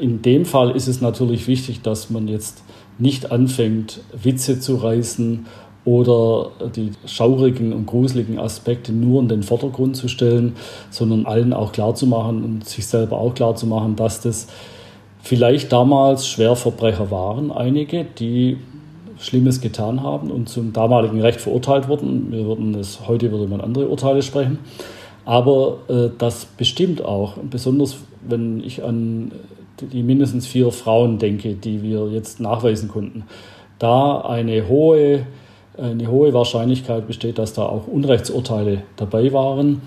In dem Fall ist es natürlich wichtig, dass man jetzt nicht anfängt, Witze zu reißen oder die schaurigen und gruseligen Aspekte nur in den Vordergrund zu stellen, sondern allen auch klarzumachen und sich selber auch klarzumachen, dass das vielleicht damals Schwerverbrecher waren, einige, die Schlimmes getan haben und zum damaligen Recht verurteilt wurden. Wir würden es, heute würde man andere Urteile sprechen. Aber äh, das bestimmt auch, besonders wenn ich an die mindestens vier Frauen denke, die wir jetzt nachweisen konnten, da eine hohe eine hohe Wahrscheinlichkeit besteht, dass da auch Unrechtsurteile dabei waren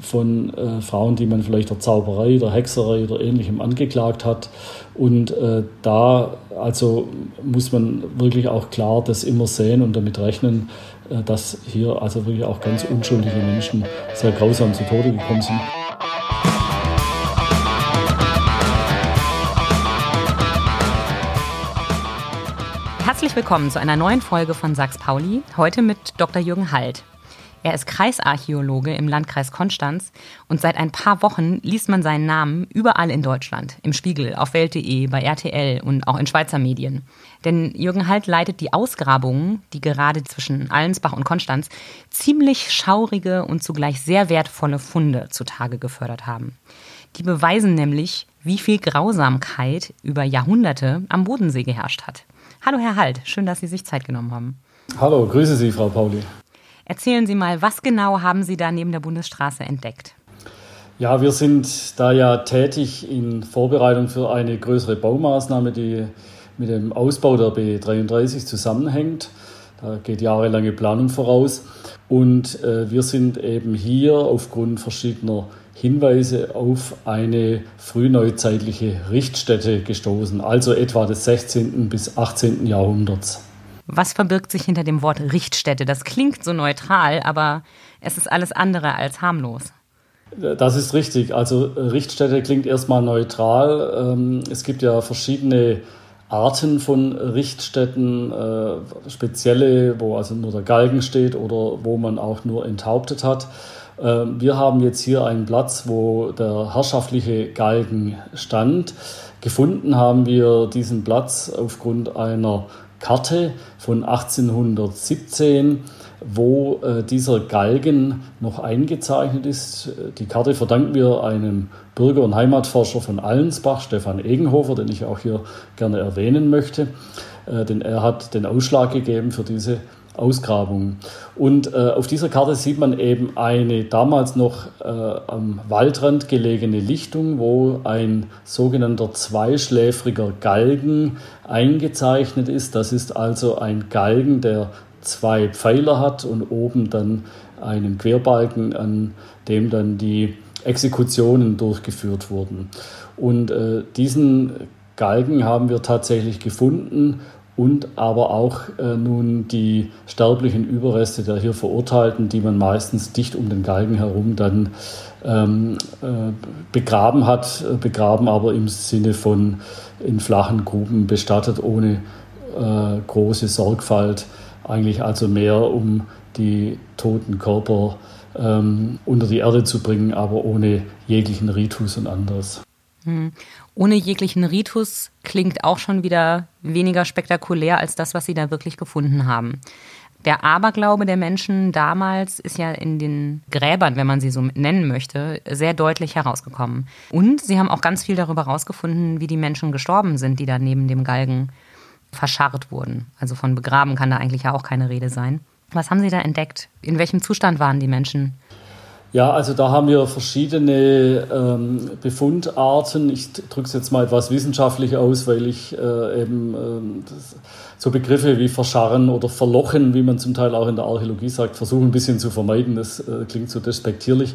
von äh, Frauen, die man vielleicht der Zauberei, der Hexerei oder ähnlichem angeklagt hat. Und äh, da also muss man wirklich auch klar das immer sehen und damit rechnen, äh, dass hier also wirklich auch ganz unschuldige Menschen sehr grausam zu Tode gekommen sind. Herzlich willkommen zu einer neuen Folge von Sachs Pauli. Heute mit Dr. Jürgen Halt. Er ist Kreisarchäologe im Landkreis Konstanz und seit ein paar Wochen liest man seinen Namen überall in Deutschland. Im Spiegel, auf Welt.de, bei RTL und auch in Schweizer Medien. Denn Jürgen Halt leitet die Ausgrabungen, die gerade zwischen Allensbach und Konstanz ziemlich schaurige und zugleich sehr wertvolle Funde zutage gefördert haben. Die beweisen nämlich, wie viel Grausamkeit über Jahrhunderte am Bodensee geherrscht hat. Hallo Herr Halt, schön, dass Sie sich Zeit genommen haben. Hallo, grüße Sie, Frau Pauli. Erzählen Sie mal, was genau haben Sie da neben der Bundesstraße entdeckt? Ja, wir sind da ja tätig in Vorbereitung für eine größere Baumaßnahme, die mit dem Ausbau der B33 zusammenhängt. Da geht jahrelange Planung voraus. Und äh, wir sind eben hier aufgrund verschiedener Hinweise auf eine frühneuzeitliche Richtstätte gestoßen, also etwa des 16. bis 18. Jahrhunderts. Was verbirgt sich hinter dem Wort Richtstätte? Das klingt so neutral, aber es ist alles andere als harmlos. Das ist richtig. Also Richtstätte klingt erstmal neutral. Ähm, es gibt ja verschiedene Arten von Richtstätten, äh, spezielle, wo also nur der Galgen steht oder wo man auch nur enthauptet hat. Ähm, wir haben jetzt hier einen Platz, wo der herrschaftliche Galgen stand. Gefunden haben wir diesen Platz aufgrund einer Karte von 1817, wo äh, dieser Galgen noch eingezeichnet ist. Die Karte verdanken wir einem Bürger- und Heimatforscher von Allensbach, Stefan Egenhofer, den ich auch hier gerne erwähnen möchte, äh, denn er hat den Ausschlag gegeben für diese Ausgrabungen. Und äh, auf dieser Karte sieht man eben eine damals noch äh, am Waldrand gelegene Lichtung, wo ein sogenannter zweischläfriger Galgen eingezeichnet ist. Das ist also ein Galgen, der zwei Pfeiler hat und oben dann einen Querbalken, an dem dann die Exekutionen durchgeführt wurden. Und äh, diesen Galgen haben wir tatsächlich gefunden und aber auch äh, nun die sterblichen Überreste der hier Verurteilten, die man meistens dicht um den Galgen herum dann ähm, äh, begraben hat, äh, begraben aber im Sinne von in flachen Gruben bestattet, ohne äh, große Sorgfalt, eigentlich also mehr um die toten Körper ähm, unter die Erde zu bringen, aber ohne jeglichen Ritus und anderes. Hm. Ohne jeglichen Ritus klingt auch schon wieder weniger spektakulär als das, was Sie da wirklich gefunden haben. Der Aberglaube der Menschen damals ist ja in den Gräbern, wenn man sie so nennen möchte, sehr deutlich herausgekommen. Und sie haben auch ganz viel darüber herausgefunden, wie die Menschen gestorben sind, die da neben dem Galgen verscharrt wurden. Also von begraben kann da eigentlich ja auch keine Rede sein. Was haben Sie da entdeckt? In welchem Zustand waren die Menschen? Ja, also da haben wir verschiedene ähm, Befundarten. Ich drücke es jetzt mal etwas wissenschaftlich aus, weil ich äh, eben ähm, das, so Begriffe wie verscharren oder verlochen, wie man zum Teil auch in der Archäologie sagt, versuche ein bisschen zu vermeiden. Das äh, klingt so despektierlich.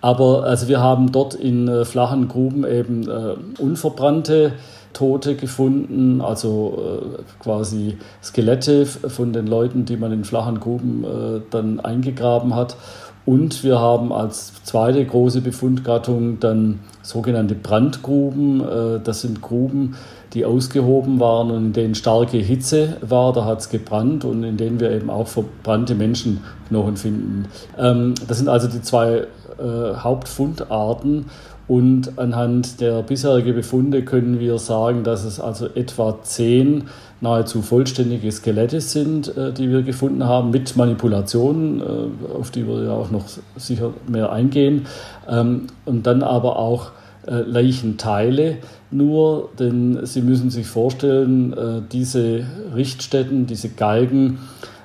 Aber also wir haben dort in äh, flachen Gruben eben äh, unverbrannte Tote gefunden, also äh, quasi Skelette von den Leuten, die man in flachen Gruben äh, dann eingegraben hat. Und wir haben als zweite große Befundgattung dann sogenannte Brandgruben. Äh, das sind Gruben, die ausgehoben waren und in denen starke Hitze war, da hat es gebrannt und in denen wir eben auch verbrannte Menschenknochen finden. Ähm, das sind also die zwei äh, Hauptfundarten Und anhand der bisherigen Befunde können wir sagen, dass es also etwa zehn nahezu vollständige Skelette sind, äh, die wir gefunden haben, mit Manipulationen, äh, auf die wir ja auch noch sicher mehr eingehen. Ähm, und dann aber auch äh, Leichenteile nur, denn Sie müssen sich vorstellen, diese Richtstätten, diese Galgen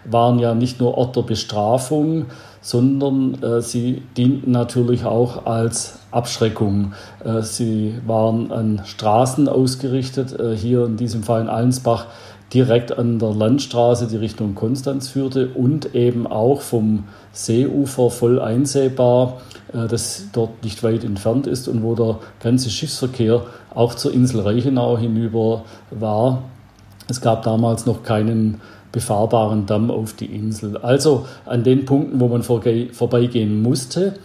waren ja nicht nur Ort der Bestrafung, sondern sie dienten natürlich auch als Abschreckung. Äh, sie waren an Straßen ausgerichtet, äh, hier in diesem Fall in Allensbach direkt an der Landstraße, die Richtung Konstanz führte und eben auch vom Seeufer voll einsehbar, äh, das dort nicht weit entfernt ist und wo der ganze Schiffsverkehr auch zur Insel Reichenau hinüber war. Es gab damals noch keinen befahrbaren Damm auf die Insel. Also an den Punkten, wo man vorbeigehen musste.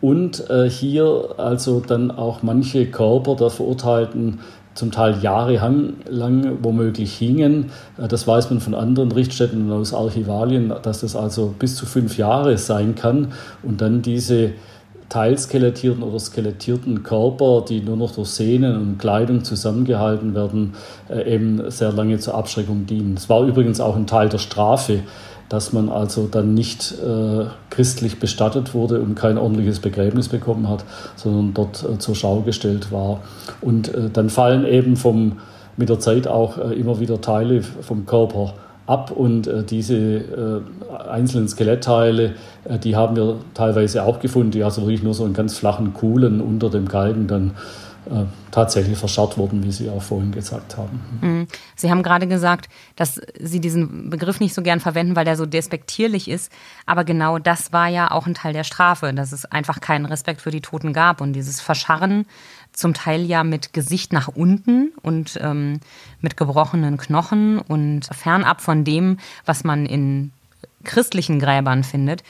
Und äh, hier also dann auch manche Körper der Verurteilten zum Teil jahrelang womöglich hingen. Äh, das weiß man von anderen Richtstätten und aus Archivalien, dass das also bis zu fünf Jahre sein kann. Und dann diese teilskelettierten oder skelettierten Körper, die nur noch durch Sehnen und Kleidung zusammengehalten werden, äh, eben sehr lange zur Abschreckung dienen. Es war übrigens auch ein Teil der Strafe, dass man also dann nicht äh, christlich bestattet wurde und kein ordentliches Begräbnis bekommen hat, sondern dort äh, zur Schau gestellt war. Und äh, dann fallen eben vom, mit der Zeit auch äh, immer wieder Teile vom Körper ab und äh, diese äh, einzelnen Skelettteile, die haben wir teilweise auch gefunden, die also wirklich nur so in ganz flachen Kuhlen unter dem Galgen dann tatsächlich verscharrt wurden, wie Sie auch vorhin gesagt haben. Mhm. Sie haben gerade gesagt, dass Sie diesen Begriff nicht so gern verwenden, weil der so despektierlich ist. Aber genau das war ja auch ein Teil der Strafe, dass es einfach keinen Respekt für die Toten gab und dieses Verscharren zum Teil ja mit Gesicht nach unten und ähm, mit gebrochenen Knochen und fernab von dem, was man in christlichen Gräbern findet,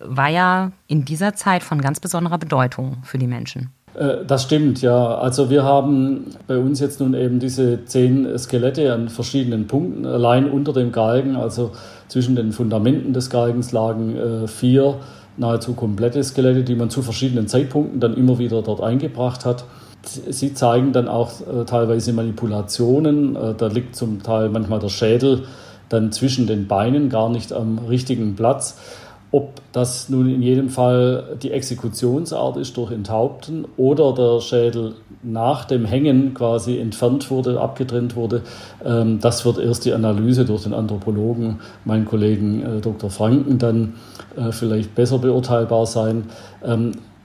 war ja in dieser Zeit von ganz besonderer Bedeutung für die Menschen. Äh, das stimmt, ja. Also wir haben bei uns jetzt nun eben diese zehn Skelette an verschiedenen Punkten, allein unter dem Galgen, also zwischen den Fundamenten des Galgens lagen äh, vier nahezu komplette Skelette, die man zu verschiedenen Zeitpunkten dann immer wieder dort eingebracht hat. Sie zeigen dann auch äh, teilweise Manipulationen. Da liegt zum Teil manchmal der Schädel dann zwischen den Beinen, gar nicht am richtigen Platz. Ob das nun in jedem Fall die Exekutionsart ist durch Enthaupten oder der Schädel nach dem Hängen quasi entfernt wurde, abgetrennt wurde, ähm, das wird erst die Analyse durch den Anthropologen, meinen Kollegen äh, Dr. Franken, dann vielleicht besser beurteilbar sein.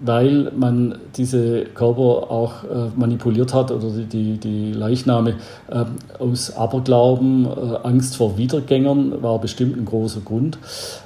Weil man diese Körper auch äh, manipuliert hat oder die, die, die Leichname äh, aus Aberglauben, äh, Angst vor Wiedergängern war bestimmt ein großer Grund.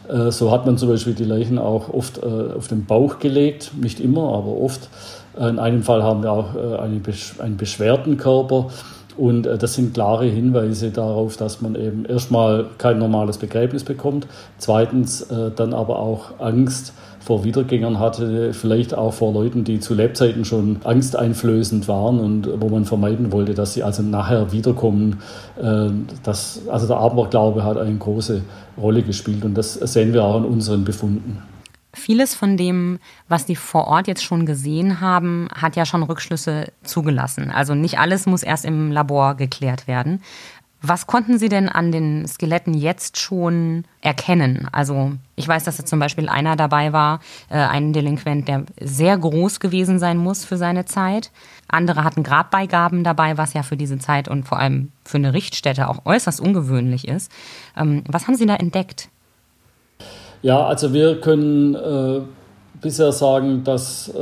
Äh, so hat man zum Beispiel die Leichen auch oft äh, auf den Bauch gelegt, nicht immer, aber oft. Äh, in einem Fall haben wir auch eine, einen beschwerten Körper. Und das sind klare Hinweise darauf, dass man eben erstmal kein normales Begräbnis bekommt, zweitens dann aber auch Angst vor Wiedergängern hatte, vielleicht auch vor Leuten, die zu Lebzeiten schon angsteinflößend waren und wo man vermeiden wollte, dass sie also nachher wiederkommen. Äh, das, also der Aberglaube hat eine große Rolle gespielt und das sehen wir auch in unseren Befunden. Vieles von dem, was die vor Ort jetzt schon gesehen haben, hat ja schon Rückschlüsse zugelassen. Also nicht alles muss erst im Labor geklärt werden. Was konnten Sie denn an den Skeletten jetzt schon erkennen? Also ich weiß, dass da zum Beispiel einer dabei war, äh, ein Delinquent, der sehr groß gewesen sein muss für seine Zeit. Andere hatten Grabbeigaben dabei, was ja für diese Zeit und vor allem für eine Richtstätte auch äußerst ungewöhnlich ist. Ähm, was haben Sie da entdeckt? Ja, also wir können äh, bisher sagen, dass äh,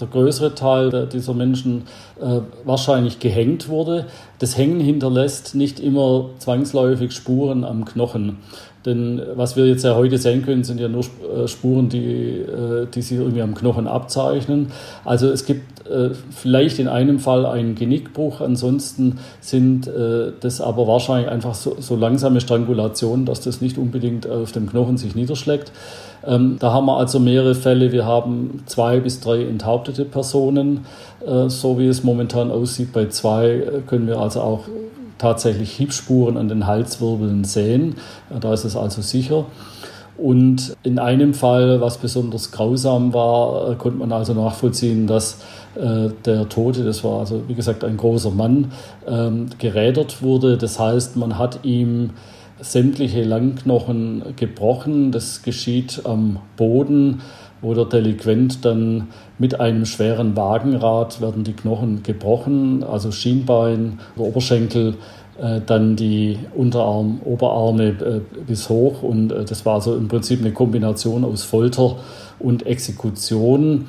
der größere Teil dieser Menschen äh, wahrscheinlich gehängt wurde. Das Hängen hinterlässt nicht immer zwangsläufig Spuren am Knochen. Denn was wir jetzt ja heute sehen können, sind ja nur äh, Spuren, die, äh, die sich irgendwie am Knochen abzeichnen. Also es gibt äh, vielleicht in einem Fall einen Genickbruch, ansonsten sind das aber wahrscheinlich einfach so, so langsame Strangulationen, dass das nicht unbedingt auf dem Knochen sich niederschlägt. Ähm, da haben wir also mehrere Fälle. Wir haben zwei bis drei enthauptete Personen, so wie es momentan aussieht. Bei zwei können wir also auch tatsächlich Hiebspuren an den Halswirbeln sehen. Da ist es also sicher. Und in einem Fall, was besonders grausam war, konnte man also nachvollziehen, dass der Tote, das war also wie gesagt ein großer Mann, ähm, gerädert wurde. Das heißt, man hat ihm sämtliche Langknochen gebrochen. Das geschieht am Boden, wo der Delinquent dann mit einem schweren Wagenrad werden die Knochen gebrochen, also Schienbein, Oberschenkel, äh, dann die Unterarm, Oberarme äh, bis hoch. Und äh, das war also im Prinzip eine Kombination aus Folter und Exekution.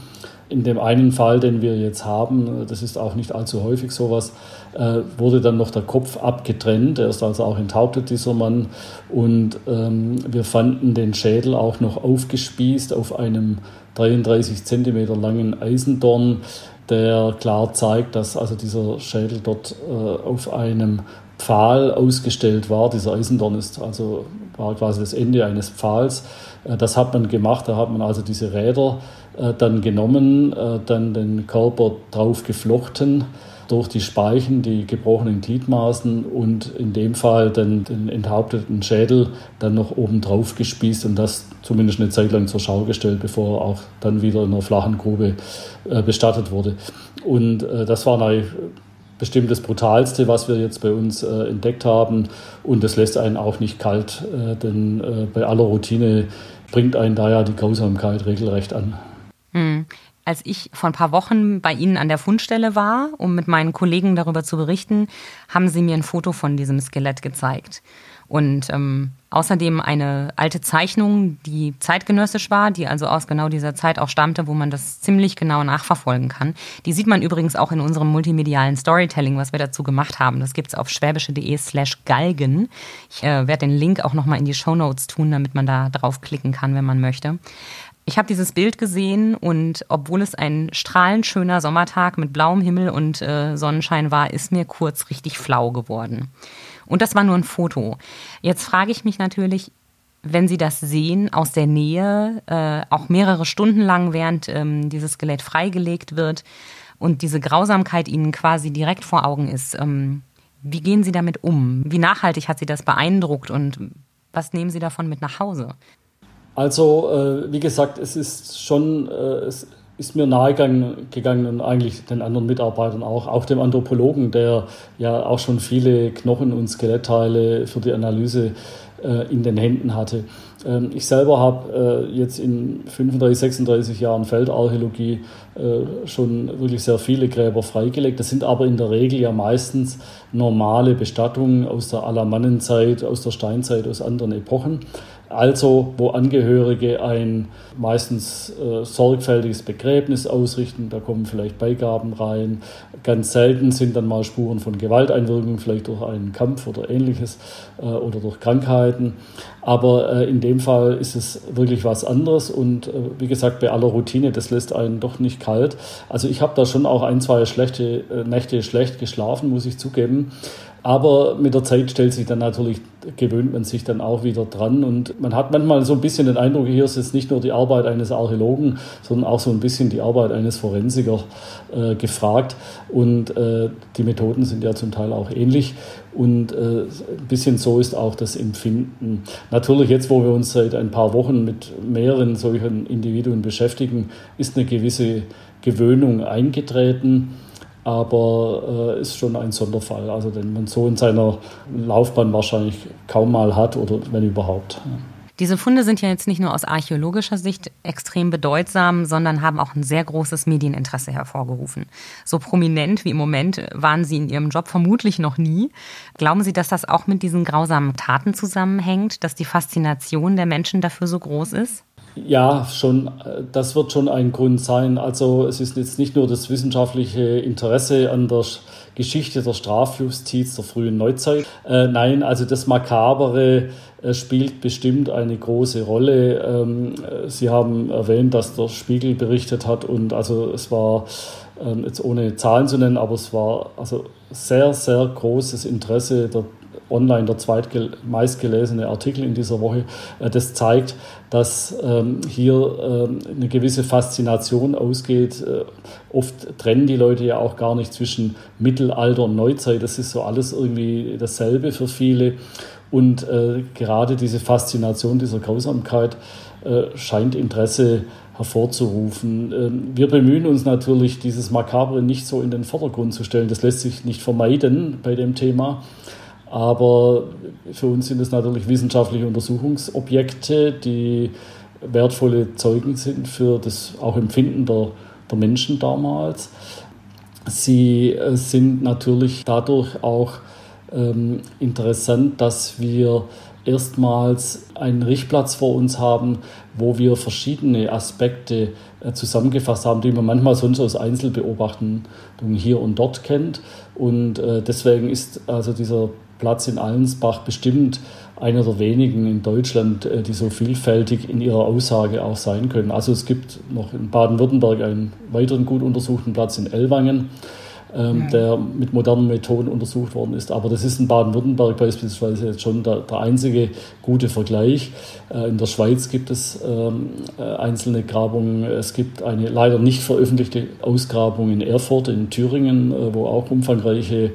In dem einen Fall, den wir jetzt haben, das ist auch nicht allzu häufig sowas, äh, wurde dann noch der Kopf abgetrennt. Er ist also auch enthauptet, dieser Mann. Und ähm, wir fanden den Schädel auch noch aufgespießt auf einem 33 Zentimeter langen Eisendorn, der klar zeigt, dass also dieser Schädel dort äh, auf einem Pfahl ausgestellt war. Dieser Eisendorn ist also war quasi das Ende eines Pfahls. Äh, das hat man gemacht. Da hat man also diese Räder äh, dann genommen, äh, dann den Körper drauf geflochten durch die Speichen, die gebrochenen Gliedmaßen und in dem Fall dann den enthaupteten Schädel dann noch oben drauf gespießt und das zumindest eine Zeit lang zur Schau gestellt, bevor er auch dann wieder in einer flachen Grube äh, bestattet wurde. Und äh, das war eine bestimmt das Brutalste, was wir jetzt bei uns äh, entdeckt haben. Und das lässt einen auch nicht kalt, äh, denn äh, bei aller Routine bringt einen da ja die Grausamkeit regelrecht an. Hm. Als ich vor ein paar Wochen bei Ihnen an der Fundstelle war, um mit meinen Kollegen darüber zu berichten, haben Sie mir ein Foto von diesem Skelett gezeigt. Und ähm, außerdem eine alte Zeichnung, die zeitgenössisch war, die also aus genau dieser Zeit auch stammte, wo man das ziemlich genau nachverfolgen kann. Die sieht man übrigens auch in unserem multimedialen Storytelling, was wir dazu gemacht haben. Das gibt's auf schwäbische.de slash galgen. Ich äh, werde den Link auch nochmal in die Show Notes tun, damit man da draufklicken kann, wenn man möchte. Ich habe dieses Bild gesehen und obwohl es ein strahlend schöner Sommertag mit blauem Himmel und äh, Sonnenschein war, ist mir kurz richtig flau geworden. Und das war nur ein Foto. Jetzt frage ich mich natürlich, wenn Sie das sehen aus der Nähe, äh, auch mehrere Stunden lang, während ähm, dieses Skelett freigelegt wird und diese Grausamkeit Ihnen quasi direkt vor Augen ist, ähm, wie gehen Sie damit um? Wie nachhaltig hat Sie das beeindruckt und was nehmen Sie davon mit nach Hause? Also, äh, wie gesagt, es ist schon, äh, es ist mir nahegegangen und eigentlich den anderen Mitarbeitern auch, auch dem Anthropologen, der ja auch schon viele Knochen- und Skelettteile für die Analyse äh, in den Händen hatte. Ähm, ich selber habe äh, jetzt in 35, 36 Jahren Feldarchäologie äh, schon wirklich sehr viele Gräber freigelegt. Das sind aber in der Regel ja meistens normale Bestattungen aus der Alamannenzeit, aus der Steinzeit, aus anderen Epochen also wo Angehörige ein meistens äh, sorgfältiges Begräbnis ausrichten. Da kommen vielleicht Beigaben rein. Ganz selten sind dann mal Spuren von Gewalteinwirkungen, vielleicht durch einen Kampf oder ähnliches äh, oder durch Krankheiten. Aber äh, in dem Fall ist es wirklich was anderes und äh, wie gesagt, bei aller Routine, das lässt einen doch nicht kalt. Also ich habe da schon auch ein, zwei schlechte äh, Nächte schlecht geschlafen, muss ich zugeben. Aber mit der Zeit stellt sich dann natürlich, gewöhnt man sich dann auch wieder dran. Und man hat manchmal so ein bisschen den Eindruck, hier ist jetzt nicht nur die Arbeit eines Archäologen, sondern auch so ein bisschen die Arbeit eines Forensikers äh, gefragt. Und äh, die Methoden sind ja zum Teil auch ähnlich. Und äh, ein bisschen so ist auch das Empfinden. Natürlich jetzt, wo wir uns seit ein paar Wochen mit mehreren solchen Individuen beschäftigen, ist eine gewisse Gewöhnung eingetreten aber äh, ist schon ein Sonderfall, also den man so in seiner Laufbahn wahrscheinlich kaum mal hat oder wenn überhaupt. Diese Funde sind ja jetzt nicht nur aus archäologischer Sicht extrem bedeutsam, sondern haben auch ein sehr großes Medieninteresse hervorgerufen. So prominent wie im Moment waren Sie in Ihrem Job vermutlich noch nie. Glauben Sie, dass das auch mit diesen grausamen Taten zusammenhängt, dass die Faszination der Menschen dafür so groß ist? Ja, schon, das wird schon ein Grund sein. Also es ist jetzt nicht nur das wissenschaftliche Interesse an der Geschichte der Strafjustiz der frühen Neuzeit. Äh, nein, also das Makabere äh, spielt bestimmt eine große Rolle. Ähm, Sie haben erwähnt, dass der Spiegel berichtet hat und also es war ähm, jetzt ohne Zahlen zu nennen, aber es war also sehr, sehr großes Interesse der online der zweitmeistgelesene Artikel in dieser Woche. Äh, das zeigt, dass ähm, hier ähm, eine gewisse Faszination ausgeht. Äh, oft trennen die Leute ja auch gar nicht zwischen Mittelalter und Neuzeit. Das ist so alles irgendwie dasselbe für viele. Und äh, gerade diese Faszination dieser Grausamkeit äh, scheint Interesse hervorzurufen. Ähm, wir bemühen uns natürlich, dieses Makabre nicht so in den Vordergrund zu stellen. Das lässt sich nicht vermeiden bei dem Thema. Aber für uns sind es natürlich wissenschaftliche Untersuchungsobjekte, die wertvolle Zeugen sind für das auch Empfinden der, der Menschen damals. Sie äh, sind natürlich dadurch auch ähm, interessant, dass wir erstmals einen Richtplatz vor uns haben, wo wir verschiedene Aspekte äh, zusammengefasst haben, die man manchmal sonst aus Einzelbeobachtungen hier und dort kennt. Und äh, deswegen ist also dieser Platz in Allensbach bestimmt einer der wenigen in Deutschland, äh, die so vielfältig in ihrer Aussage auch sein können. Also es gibt noch in Baden-Württemberg einen weiteren gut untersuchten Platz in Ellwangen, ähm, der mit modernen Methoden untersucht worden ist. Aber das ist in Baden-Württemberg beispielsweise jetzt schon der, der, einzige gute Vergleich. Äh, in der Schweiz gibt es ähm, äh, einzelne Grabungen. Es gibt eine leider nicht veröffentlichte Ausgrabung in Erfurt in Thüringen, wo auch umfangreiche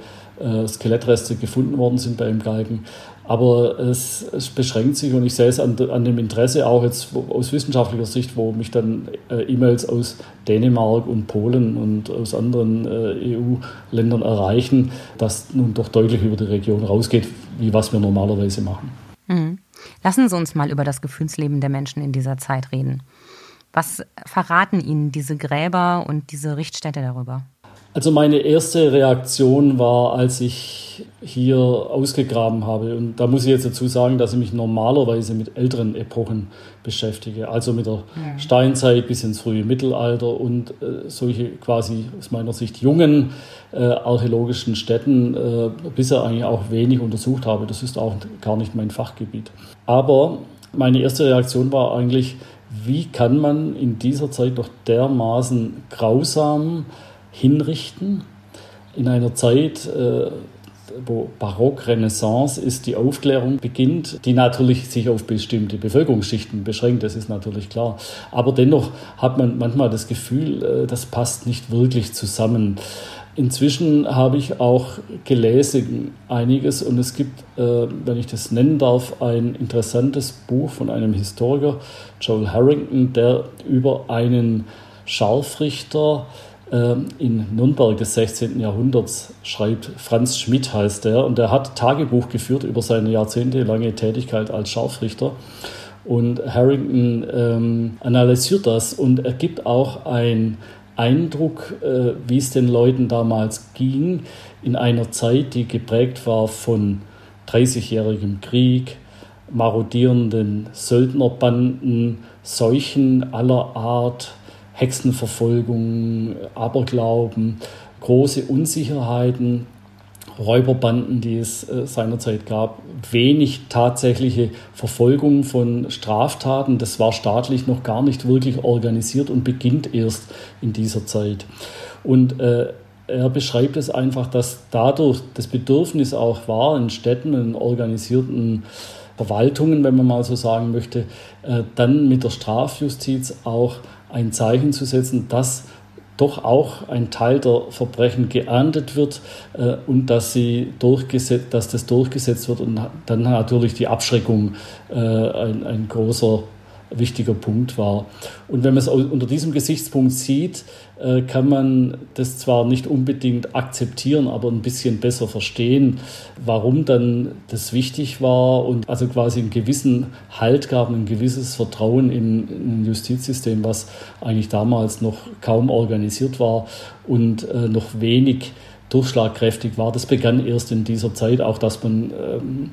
Skelettreste gefunden worden sind bei einem Galgen. Aber es, es, beschränkt sich und ich sehe es an, an, dem Interesse auch jetzt aus wissenschaftlicher Sicht, wo mich dann äh, E-Mails aus Dänemark und Polen und aus anderen äh, EU-Ländern erreichen, dass nun doch deutlich über die Region rausgeht, wie was wir normalerweise machen. Mhm. Lassen Sie uns mal über das Gefühlsleben der Menschen in dieser Zeit reden. Was verraten Ihnen diese Gräber und diese Richtstätte darüber? Also meine erste Reaktion war, als ich hier ausgegraben habe, und da muss ich jetzt dazu sagen, dass ich mich normalerweise mit älteren Epochen beschäftige, also mit der ja. Steinzeit bis ins frühe Mittelalter und äh, solche quasi aus meiner Sicht jungen äh, archäologischen Städten äh, bisher eigentlich auch wenig untersucht habe. Das ist auch gar nicht mein Fachgebiet. Aber meine erste Reaktion war eigentlich, wie kann man in dieser Zeit doch dermaßen grausam hinrichten. In einer Zeit, äh, wo Barock, Renaissance ist, die Aufklärung beginnt, die natürlich sich auf bestimmte Bevölkerungsschichten beschränkt, das ist natürlich klar. Aber dennoch hat man manchmal das Gefühl, äh, das passt nicht wirklich zusammen. Inzwischen habe ich auch gelesen einiges und es gibt, äh, wenn ich das nennen darf, ein interessantes Buch von einem Historiker, Joel Harrington, der über einen Scharfrichter in Nürnberg des 16. Jahrhunderts schreibt. Franz Schmidt heißt er und er hat Tagebuch geführt über seine jahrzehntelange Tätigkeit als Scharfrichter. Und Harrington ähm, analysiert das und er gibt auch einen Eindruck, äh, wie es den Leuten damals ging, in einer Zeit, die geprägt war von 30-jährigem Krieg, marodierenden Söldnerbanden, Seuchen aller Art, Hexenverfolgung, Aberglauben, große Unsicherheiten, Räuberbanden, die es äh, seinerzeit gab, wenig tatsächliche Verfolgung von Straftaten. Das war staatlich noch gar nicht wirklich organisiert und beginnt erst in dieser Zeit. Und äh, er beschreibt es einfach, dass dadurch das Bedürfnis auch war, in Städten, in organisierten Verwaltungen, wenn man mal so sagen möchte, äh, dann mit der Strafjustiz auch ein Zeichen zu setzen, dass doch auch ein Teil der Verbrechen geahndet wird äh, und dass, sie durchgesetzt, dass das durchgesetzt wird. Und dann natürlich die Abschreckung äh, ein, ein großer wichtiger Punkt war. Und wenn man es unter diesem Gesichtspunkt sieht, äh, kann man das zwar nicht unbedingt akzeptieren, aber ein bisschen besser verstehen, warum dann das wichtig war und also quasi einen gewissen Halt gab, ein gewisses Vertrauen in, ein Justizsystem, was eigentlich damals noch kaum organisiert war und äh, noch wenig durchschlagkräftig war. Das begann erst in dieser Zeit, auch dass man ähm,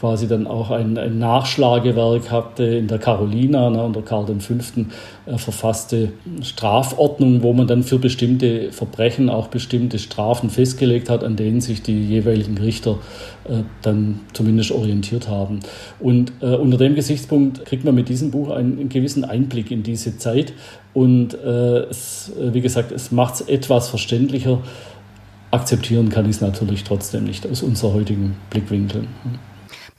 quasi dann auch ein, ein Nachschlagewerk hatte in der Carolina ne, unter Karl V. Äh, verfasste Strafordnung, wo man dann für bestimmte Verbrechen auch bestimmte Strafen festgelegt hat, an denen sich die jeweiligen Richter äh, dann zumindest orientiert haben. Und äh, unter dem Gesichtspunkt kriegt man mit diesem Buch einen, einen gewissen Einblick in diese Zeit und äh, es, äh, wie gesagt, es macht es etwas verständlicher. Akzeptieren kann ich es natürlich trotzdem nicht aus unserer heutigen Blickwinkel.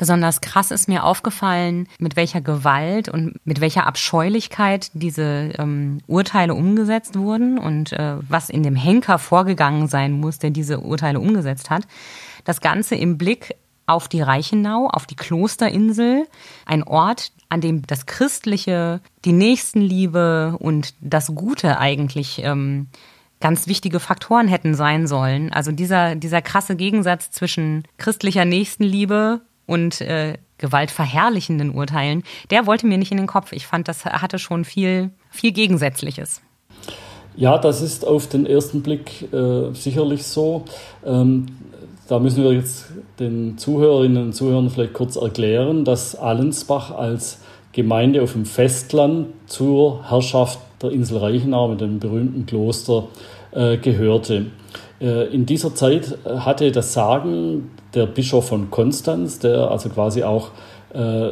Besonders krass ist mir aufgefallen, mit welcher Gewalt und mit welcher Abscheulichkeit diese ähm, Urteile umgesetzt wurden und äh, was in dem Henker vorgegangen sein muss, der diese Urteile umgesetzt hat. Das Ganze im Blick auf die Reichenau, auf die Klosterinsel, ein Ort, an dem das Christliche, die Nächstenliebe und das Gute eigentlich ähm, ganz wichtige Faktoren hätten sein sollen. Also dieser, dieser krasse Gegensatz zwischen christlicher Nächstenliebe und äh, gewaltverherrlichenden Urteilen, der wollte mir nicht in den Kopf. Ich fand, das hatte schon viel, viel Gegensätzliches. Ja, das ist auf den ersten Blick äh, sicherlich so. Ähm, da müssen wir jetzt den Zuhörerinnen und Zuhörern vielleicht kurz erklären, dass Allensbach als Gemeinde auf dem Festland zur Herrschaft der Insel Reichenau mit dem berühmten Kloster äh, gehörte. Äh, in dieser Zeit hatte das Sagen der Bischof von Konstanz, der also quasi auch äh,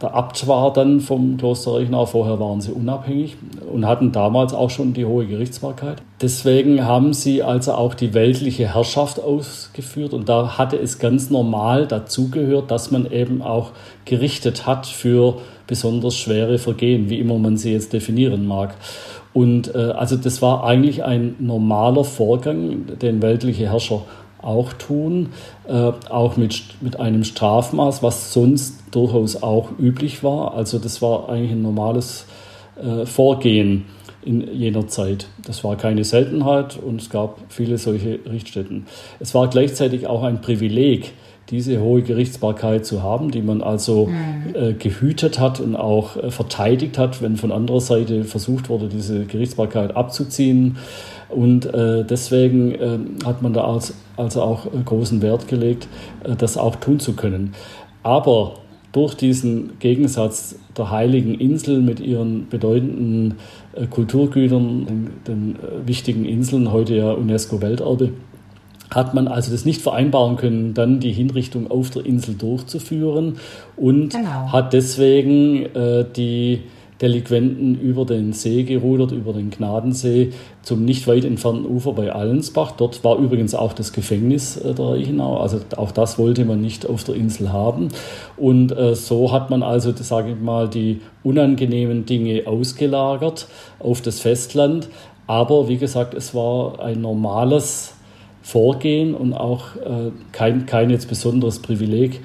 der Abt war dann vom Kloster Reichenau. Vorher waren sie unabhängig und hatten damals auch schon die hohe Gerichtsbarkeit. Deswegen haben sie also auch die weltliche Herrschaft ausgeführt und da hatte es ganz normal dazugehört, dass man eben auch gerichtet hat für besonders schwere Vergehen, wie immer man sie jetzt definieren mag. Und äh, also das war eigentlich ein normaler Vorgang, den weltliche Herrscher auch tun, äh, auch mit, mit einem Strafmaß, was sonst durchaus auch üblich war. Also das war eigentlich ein normales äh, Vorgehen in jener Zeit. Das war keine Seltenheit und es gab viele solche Richtstätten. Es war gleichzeitig auch ein Privileg, diese hohe Gerichtsbarkeit zu haben, die man also mhm. äh, gehütet hat und auch äh, verteidigt hat, wenn von anderer Seite versucht wurde, diese Gerichtsbarkeit abzuziehen. Und äh, deswegen äh, hat man da als, also auch äh, großen Wert gelegt, äh, das auch tun zu können. Aber durch diesen Gegensatz der heiligen Insel mit ihren bedeutenden äh, Kulturgütern, den, den äh, wichtigen Inseln, heute ja UNESCO-Welterbe, hat man also das nicht vereinbaren können, dann die Hinrichtung auf der Insel durchzuführen und genau. hat deswegen äh, die Delinquenten über den See gerudert, über den Gnadensee zum nicht weit entfernten Ufer bei Allensbach. Dort war übrigens auch das Gefängnis äh, der Reichenau, also auch das wollte man nicht auf der Insel haben. Und äh, so hat man also, sage ich mal, die unangenehmen Dinge ausgelagert auf das Festland. Aber wie gesagt, es war ein normales Vorgehen und auch äh, kein, kein jetzt besonderes Privileg,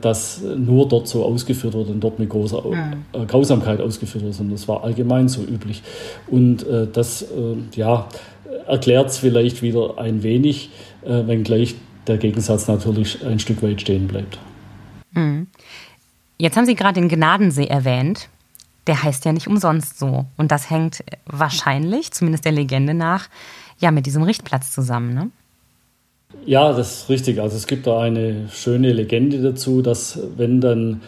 das nur dort so ausgeführt wurde und dort mit großer mhm. äh, Grausamkeit ausgeführt wurde, sondern das war allgemein so üblich. Und äh, das äh, ja, erklärt es vielleicht wieder ein wenig, äh, wenngleich der Gegensatz natürlich ein Stück weit stehen bleibt. Mhm. Jetzt haben Sie gerade den Gnadensee erwähnt. Der heißt ja nicht umsonst so. Und das hängt wahrscheinlich, zumindest der Legende nach, ja mit diesem Richtplatz zusammen, ne? Ja, das ist richtig. Also es gibt da eine schöne Legende dazu, dass wenn dann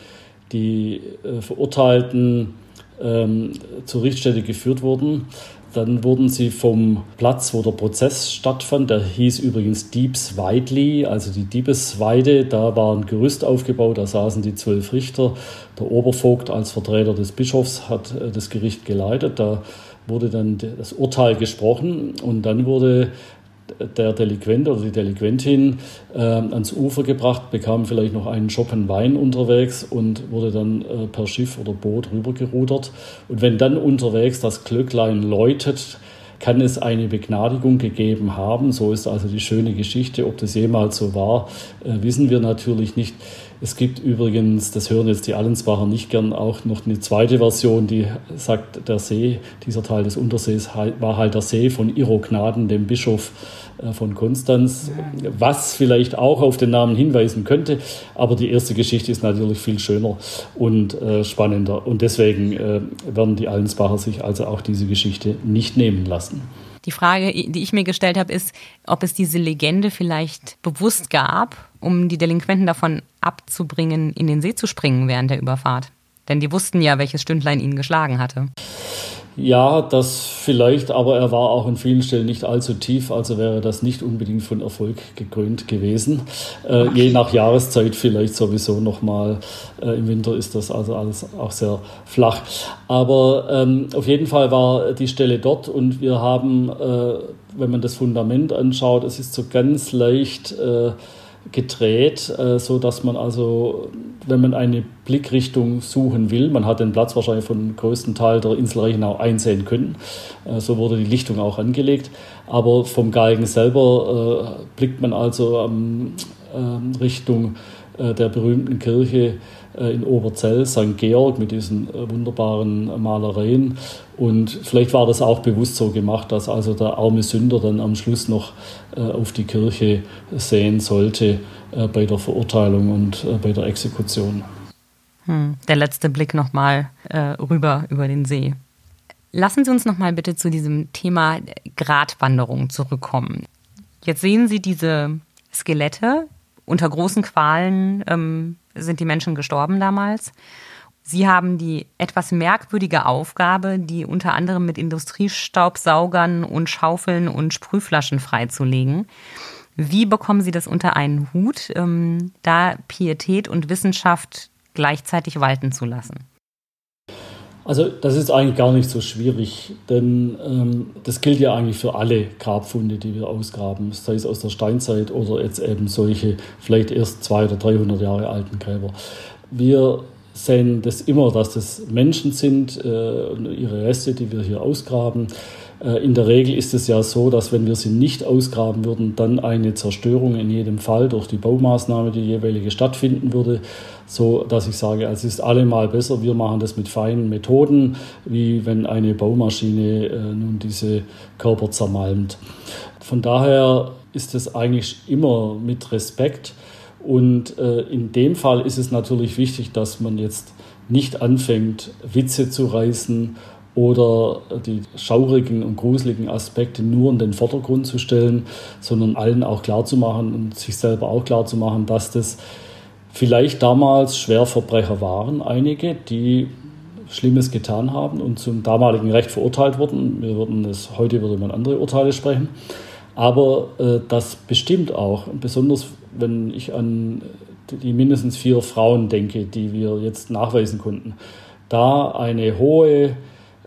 die äh, Verurteilten ähm, zur Richtstätte geführt wurden, dann wurden sie vom Platz, wo der Prozess stattfand, der hieß übrigens Diebsweidli, also die Diebesweide, da war ein Gerüst aufgebaut, da saßen die zwölf Richter. Der Obervogt als Vertreter des Bischofs hat äh, das Gericht geleitet. Da wurde dann das Urteil gesprochen und dann wurde der Delinquent oder die Delinquentin äh, ans Ufer gebracht, bekam vielleicht noch einen Schoppen Wein unterwegs und wurde dann äh, per Schiff oder Boot rübergerudert. Und wenn dann unterwegs das Glöcklein läutet, kann es eine Begnadigung gegeben haben. So ist also die schöne Geschichte. Ob das jemals so war, äh, wissen wir natürlich nicht. Es gibt übrigens, das hören jetzt die Allensbacher nicht gern, auch noch eine zweite Version, die sagt, der See, dieser Teil des Untersees war halt der See von Irognaden, dem Bischof äh, von Konstanz, was vielleicht auch auf den Namen hinweisen könnte. Aber die erste Geschichte ist natürlich viel schöner und äh, spannender. Und deswegen äh, werden die Allensbacher sich also auch diese Geschichte nicht nehmen lassen. Die Frage, die ich mir gestellt habe, ist, ob es diese Legende vielleicht bewusst gab, um die Delinquenten davon abzubringen, in den See zu springen während der Überfahrt. Denn die wussten ja, welches Stündlein ihnen geschlagen hatte. Ja, das vielleicht, aber er war auch an vielen Stellen nicht allzu tief, also wäre das nicht unbedingt von Erfolg gekrönt gewesen. Äh, je nach Jahreszeit vielleicht sowieso nochmal. Äh, Im Winter ist das also alles auch sehr flach. Aber ähm, auf jeden Fall war die Stelle dort und wir haben, äh, wenn man das Fundament anschaut, es ist so ganz leicht äh, gedreht, äh, so dass man also, wenn man eine Blickrichtung suchen will, man hat den Platz wahrscheinlich von größten Teil der Insel Reichenau einsehen können. Äh, so wurde die Lichtung auch angelegt. Aber vom Galgen selber äh, blickt man also ähm, Richtung der berühmten Kirche in Oberzell, St. Georg, mit diesen äh, wunderbaren Malereien. Und vielleicht war das auch bewusst so gemacht, dass also der arme Sünder dann am Schluss noch auf die Kirche sehen sollte bei der Verurteilung und bei der Exekution. Hm, der letzte Blick nochmal äh, rüber über den See. Lassen Sie uns nochmal bitte zu diesem Thema Gratwanderung zurückkommen. Jetzt sehen Sie diese Skelette. Unter großen Qualen ähm, sind die Menschen gestorben damals. Sie haben die etwas merkwürdige Aufgabe, die unter anderem mit Industriestaubsaugern und Schaufeln und Sprühflaschen freizulegen. Wie bekommen Sie das unter einen Hut, ähm, da Pietät und Wissenschaft gleichzeitig walten zu lassen? Also das ist eigentlich gar nicht so schwierig, denn ähm, das gilt ja eigentlich für alle Grabfunde, die wir ausgraben, sei es aus der Steinzeit oder jetzt eben solche vielleicht erst 200 oder 300 Jahre alten Gräber. Wir sehen das immer, dass das Menschen sind, äh, ihre Reste, die wir hier ausgraben. Äh, in der Regel ist es ja so, dass wenn wir sie nicht ausgraben würden, dann eine Zerstörung in jedem Fall durch die Baumaßnahme, die jeweilige stattfinden würde, so dass ich sage, es ist allemal besser, wir machen das mit feinen Methoden, wie wenn eine Baumaschine äh, nun diese Körper zermalmt. Von daher ist es eigentlich immer mit Respekt und äh, in dem Fall ist es natürlich wichtig, dass man jetzt nicht anfängt, Witze zu reißen oder die schaurigen und gruseligen Aspekte nur in den Vordergrund zu stellen, sondern allen auch klarzumachen und sich selber auch klarzumachen, dass das vielleicht damals Schwerverbrecher waren, einige, die Schlimmes getan haben und zum damaligen Recht verurteilt wurden. Wir würden es, heute würde man andere Urteile sprechen. Aber äh, das bestimmt auch, besonders wenn ich an die mindestens vier Frauen denke, die wir jetzt nachweisen konnten, da eine hohe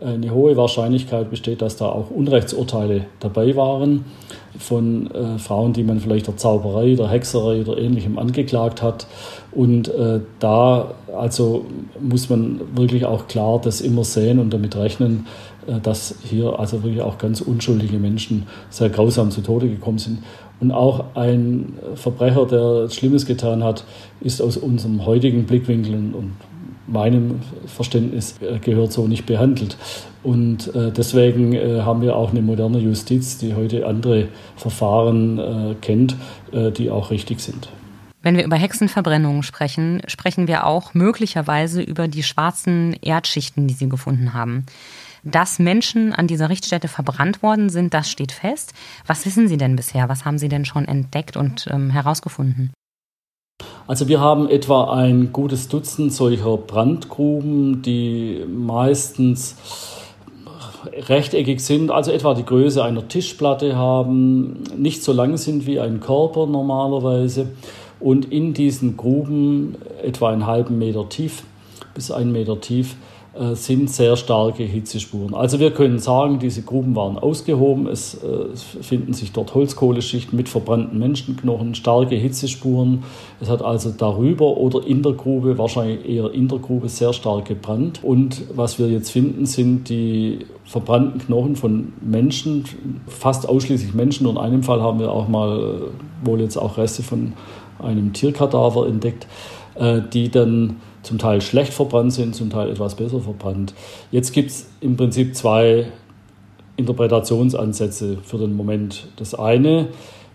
eine hohe Wahrscheinlichkeit besteht, dass da auch Unrechtsurteile dabei waren von äh, Frauen, die man vielleicht der Zauberei, der Hexerei oder ähnlichem angeklagt hat. Und äh, da also muss man wirklich auch klar das immer sehen und damit rechnen, äh, dass hier also wirklich auch ganz unschuldige Menschen sehr grausam zu Tode gekommen sind. Und auch ein Verbrecher, der Schlimmes getan hat, ist aus unserem heutigen Blickwinkel und meinem Verständnis äh, gehört so nicht behandelt. Und äh, deswegen äh, haben wir auch eine moderne Justiz, die heute andere Verfahren kennt, die auch richtig sind. Wenn wir über Hexenverbrennungen sprechen, sprechen wir auch möglicherweise über die schwarzen Erdschichten, die Sie gefunden haben. Dass Menschen an dieser Richtstätte verbrannt worden sind, das steht fest. Was wissen Sie denn bisher? Was haben Sie denn schon entdeckt und ähm, herausgefunden? Also wir haben etwa ein gutes Dutzend solcher Brandgruben, die meistens rechteckig sind, also etwa die Größe einer Tischplatte haben, nicht so lang sind wie ein Körper normalerweise und in diesen Gruben etwa einen halben Meter tief bis einen Meter tief sind sehr starke Hitzespuren. Also wir können sagen, diese Gruben waren ausgehoben. Es, äh, es finden sich dort Holzkohleschichten mit verbrannten Menschenknochen, starke Hitzespuren. Es hat also darüber oder in der Grube, wahrscheinlich eher in der Grube, sehr stark gebrannt. Und was wir jetzt finden, sind die verbrannten Knochen von Menschen, fast ausschließlich Menschen. Und in einem Fall haben wir auch mal äh, wohl jetzt auch Reste von einem Tierkadaver entdeckt, die dann zum Teil schlecht verbrannt sind, zum Teil etwas besser verbrannt. Jetzt gibt es im Prinzip zwei Interpretationsansätze für den Moment. Das eine,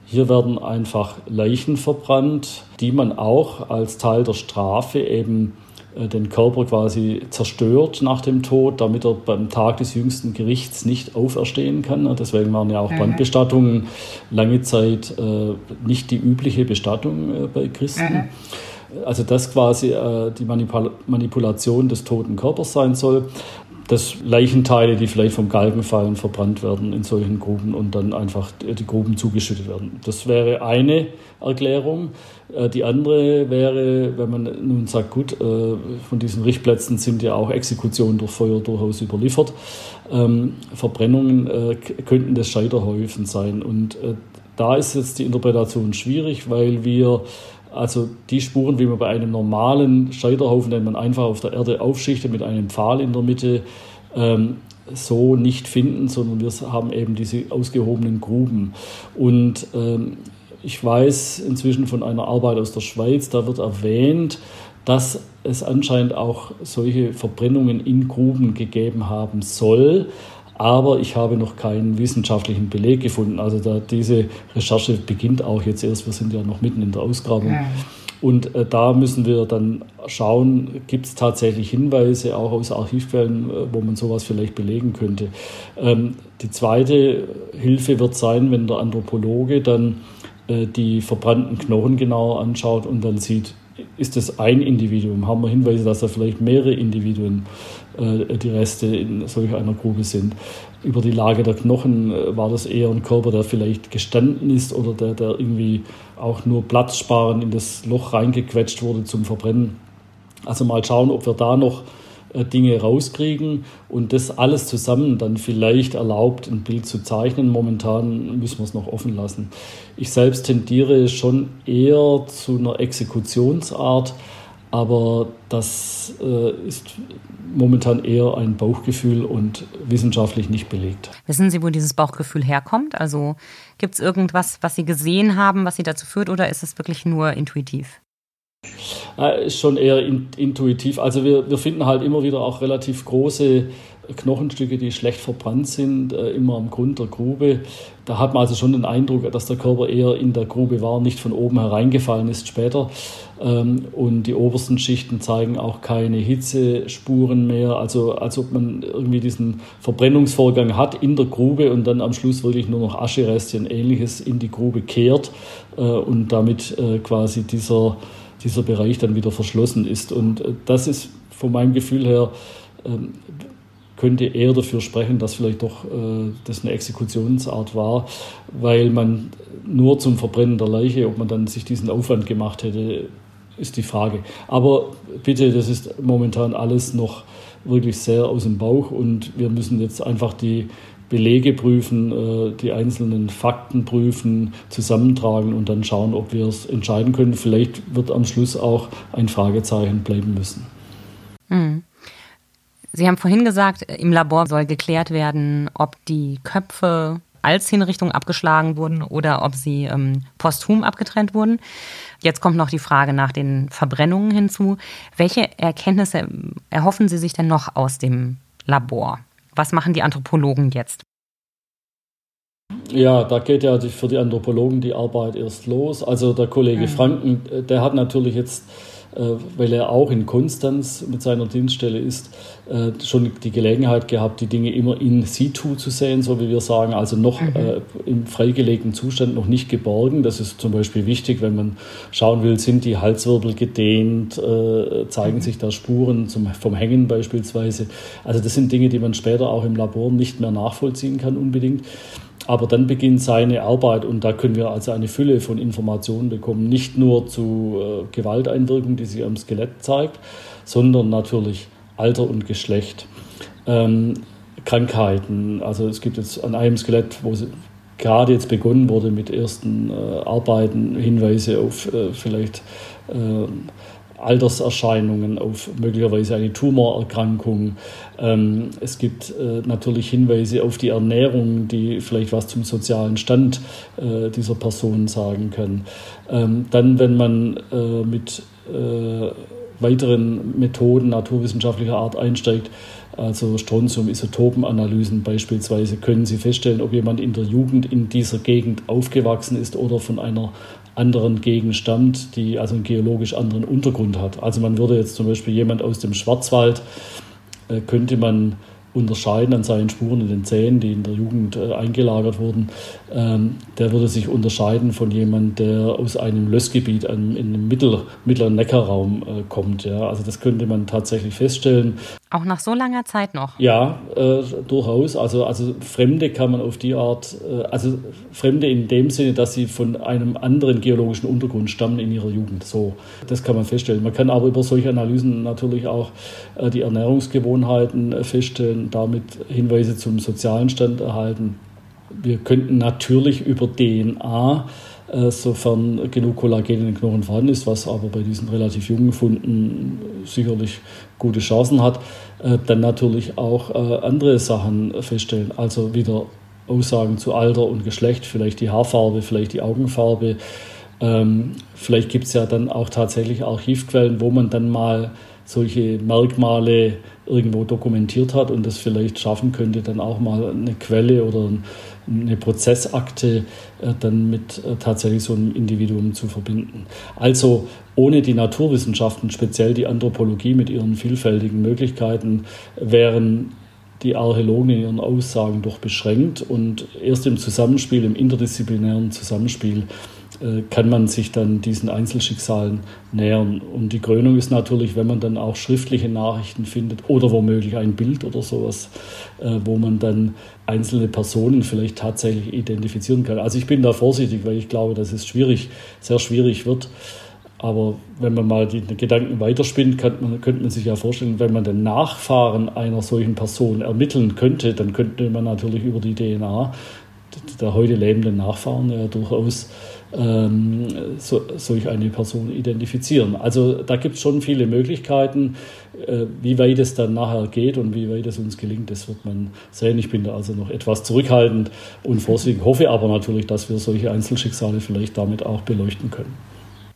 hier werden einfach Leichen verbrannt, die man auch als Teil der Strafe eben äh, den Körper quasi zerstört nach dem Tod, damit er beim Tag des jüngsten Gerichts nicht auferstehen kann. Deswegen waren ja auch mhm. Brandbestattungen lange Zeit äh, nicht die übliche Bestattung äh, bei Christen. Also das quasi äh, die Manipul Manipulation des toten Körpers sein soll. Dass Leichenteile, die vielleicht vom Galgen fallen, verbrannt werden in solchen Gruben und dann einfach die Gruben zugeschüttet werden. Das wäre eine Erklärung. Äh, die andere wäre, wenn man nun sagt, gut, äh, von diesen Richtplätzen sind ja auch Exekutionen durch Feuer durchaus überliefert. Ähm, Verbrennungen äh, könnten das Scheiterhäufen sein. Und da ist jetzt die Interpretation schwierig, weil wir also die Spuren, wie man bei einem normalen Scheiterhaufen, den man einfach auf der Erde aufschichtet mit einem Pfahl in der Mitte, ähm, so nicht finden, sondern wir haben eben diese ausgehobenen Gruben. Und ähm, ich weiß inzwischen von einer Arbeit aus der Schweiz, da wird erwähnt, dass es anscheinend auch solche Verbrennungen in Gruben gegeben haben soll. Aber ich habe noch keinen wissenschaftlichen Beleg gefunden. Also da, diese Recherche beginnt auch jetzt erst. Wir sind ja noch mitten in der Ausgrabung. Ja. Und äh, da müssen wir dann schauen, gibt es tatsächlich Hinweise auch aus Archivquellen, äh, wo man sowas vielleicht belegen könnte. Ähm, die zweite Hilfe wird sein, wenn der Anthropologe dann äh, die verbrannten Knochen genauer anschaut und dann sieht, ist das ein Individuum? Haben wir Hinweise, dass da vielleicht mehrere Individuen die Reste in solch einer Grube sind? Über die Lage der Knochen äh, war das eher ein Körper, der vielleicht gestanden ist oder der, der irgendwie auch nur platzsparend in das Loch reingequetscht wurde zum Verbrennen. Also mal schauen, ob wir da noch äh, Dinge rauskriegen und das alles zusammen dann vielleicht erlaubt, ein Bild zu zeichnen. Momentan müssen wir es noch offen lassen. Ich selbst tendiere schon eher zu einer Exekutionsart, aber das äh, ist momentan eher ein Bauchgefühl und wissenschaftlich nicht belegt. Wissen Sie, wo dieses Bauchgefühl herkommt? Also gibt es irgendwas, was Sie gesehen haben, was Sie dazu führt, oder ist es wirklich nur intuitiv? Äh, ist schon eher in, intuitiv. Also wir, wir finden halt immer wieder auch relativ große Knochenstücke, die schlecht verbrannt sind, äh, immer am Grund der Grube. Da hat man also schon den Eindruck, dass der Körper eher in der Grube war, nicht von oben hereingefallen ist später. Ähm, und die obersten Schichten zeigen auch keine Hitzespuren mehr. Also als ob man irgendwie diesen Verbrennungsvorgang hat in der Grube und dann am Schluss wirklich nur noch Ascherestchen ähnliches in die Grube kehrt äh, und damit quasi dieser dieser Bereich dann wieder verschlossen ist. Und äh, das ist von meinem Gefühl her, ähm, könnte eher dafür sprechen, dass vielleicht doch äh, das eine Exekutionsart war, weil man nur zum Verbrennen der Leiche, ob man dann sich diesen Aufwand gemacht hätte, ist die Frage. Aber bitte, das ist momentan alles noch wirklich sehr aus dem Bauch und wir müssen jetzt einfach die Belege prüfen, äh, die einzelnen Fakten prüfen, zusammentragen und dann schauen, ob wir es entscheiden können. Vielleicht wird am Schluss auch ein Fragezeichen bleiben müssen. Hm. Sie haben vorhin gesagt, im Labor soll geklärt werden, ob die Köpfe als Hinrichtung abgeschlagen wurden oder ob sie ähm, posthum abgetrennt wurden. Jetzt kommt noch die Frage nach den Verbrennungen hinzu. Welche Erkenntnisse erhoffen Sie sich denn noch aus dem Labor? Was machen die Anthropologen jetzt? Ja, da geht ja für die Anthropologen die Arbeit erst los. Also der Kollege mhm. Franken, äh, der hat natürlich jetzt weil er auch in Konstanz mit seiner Dienststelle ist, äh, schon die Gelegenheit gehabt, die Dinge immer in situ zu sehen, so wie wir sagen, also noch mhm. Äh, im freigelegten Zustand, noch nicht geborgen. Das ist zum Beispiel wichtig, wenn man schauen will, sind die Halswirbel gedehnt, zeigen mhm. sich da Spuren zum, vom Hängen beispielsweise. Also das sind Dinge, die man später auch im Labor nicht mehr nachvollziehen kann unbedingt. Aber dann beginnt seine Arbeit und da können wir also eine Fülle von Informationen bekommen, nicht nur zu äh, Gewalteinwirkung, die sich am Skelett zeigt, sondern natürlich Alter und Geschlecht, ähm, Krankheiten. Also es gibt jetzt an einem Skelett, wo gerade jetzt begonnen wurde mit ersten äh, Arbeiten, Hinweise auf äh, vielleicht äh, Alterserscheinungen, auf möglicherweise eine Tumorerkrankung. Ähm, es gibt äh, natürlich Hinweise auf die Ernährung, die vielleicht was zum sozialen Stand äh, dieser Person sagen können. Ähm, dann, wenn man äh, mit weiteren Methoden naturwissenschaftlicher Art einsteigt, also Strontium-Isotopenanalysen beispielsweise, können Sie feststellen, ob jemand in der Jugend in dieser Gegend aufgewachsen ist oder von einer anderen Gegend stammt, die also einen geologisch anderen Untergrund hat. Also man würde jetzt zum Beispiel jemand aus dem Schwarzwald, äh, könnte man unterscheiden an seinen Spuren in den Zähnen, die in der Jugend äh, eingelagert wurden. Ähm, der würde sich unterscheiden von jemandem, der aus einem Lössgebiet in einem Mittel, mittleren Neckarraum äh, kommt. Also das könnte man tatsächlich feststellen. Auch nach so langer Zeit noch? Ja, äh, durchaus. Also, also Fremde kann man auf die Art, äh, also Fremde in dem Sinne, dass sie von einem anderen geologischen Untergrund stammen in ihrer Jugend. So, das kann man feststellen. Man kann aber über solche Analysen natürlich auch äh, die Ernährungsgewohnheiten äh, feststellen, damit Hinweise zum sozialen Stand erhalten. Wir könnten natürlich über DNA sofern genug Kollagen in den Knochen vorhanden ist, was aber bei diesen relativ jungen Funden sicherlich gute Chancen hat, äh, dann natürlich auch äh, andere Sachen feststellen. Also wieder Aussagen zu Alter und Geschlecht, vielleicht die Haarfarbe, vielleicht die Augenfarbe. Ähm, vielleicht gibt es ja dann auch tatsächlich Archivquellen, wo man dann mal solche Merkmale irgendwo dokumentiert hat und das vielleicht schaffen könnte, dann auch mal eine Quelle oder eine Prozessakte äh, dann mit äh, tatsächlich so einem Individuum zu verbinden. Also ohne die Naturwissenschaften, speziell die Anthropologie mit ihren vielfältigen Möglichkeiten, wären die Archäologen in ihren Aussagen doch beschränkt und erst im Zusammenspiel, im interdisziplinären Zusammenspiel kann man sich dann diesen Einzelschicksalen nähern. Und die Krönung ist natürlich, wenn man dann auch schriftliche Nachrichten findet oder womöglich ein Bild oder sowas, äh, wo man dann einzelne Personen vielleicht tatsächlich identifizieren kann. Also ich bin da vorsichtig, weil ich glaube, dass es schwierig, sehr schwierig wird. Aber wenn man mal die Gedanken weiterspinnt, man, könnte man sich ja vorstellen, wenn man den Nachfahren einer solchen Person ermitteln könnte, dann könnte man natürlich über die DNA der heute lebenden Nachfahren ja durchaus ähm, so, solch eine Person identifizieren. Also da gibt es schon viele Möglichkeiten. Äh, wie weit es dann nachher geht und wie weit es uns gelingt, das wird man sehen. Ich bin da also noch etwas zurückhaltend und vorsichtig, hoffe aber natürlich, dass wir solche Einzelschicksale vielleicht damit auch beleuchten können.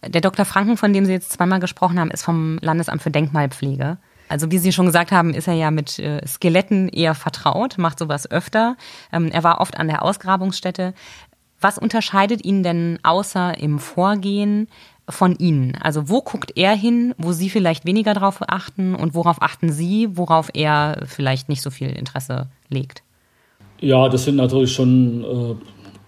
Der Dr. Franken, von dem Sie jetzt zweimal gesprochen haben, ist vom Landesamt für Denkmalpflege. Also wie Sie schon gesagt haben, ist er ja mit äh, Skeletten eher vertraut, macht sowas öfter. Ähm, er war oft an der Ausgrabungsstätte. Was unterscheidet ihn denn außer im Vorgehen von Ihnen? Also wo guckt er hin, wo Sie vielleicht weniger darauf achten und worauf achten Sie, worauf er vielleicht nicht so viel Interesse legt? Ja, das sind natürlich schon äh,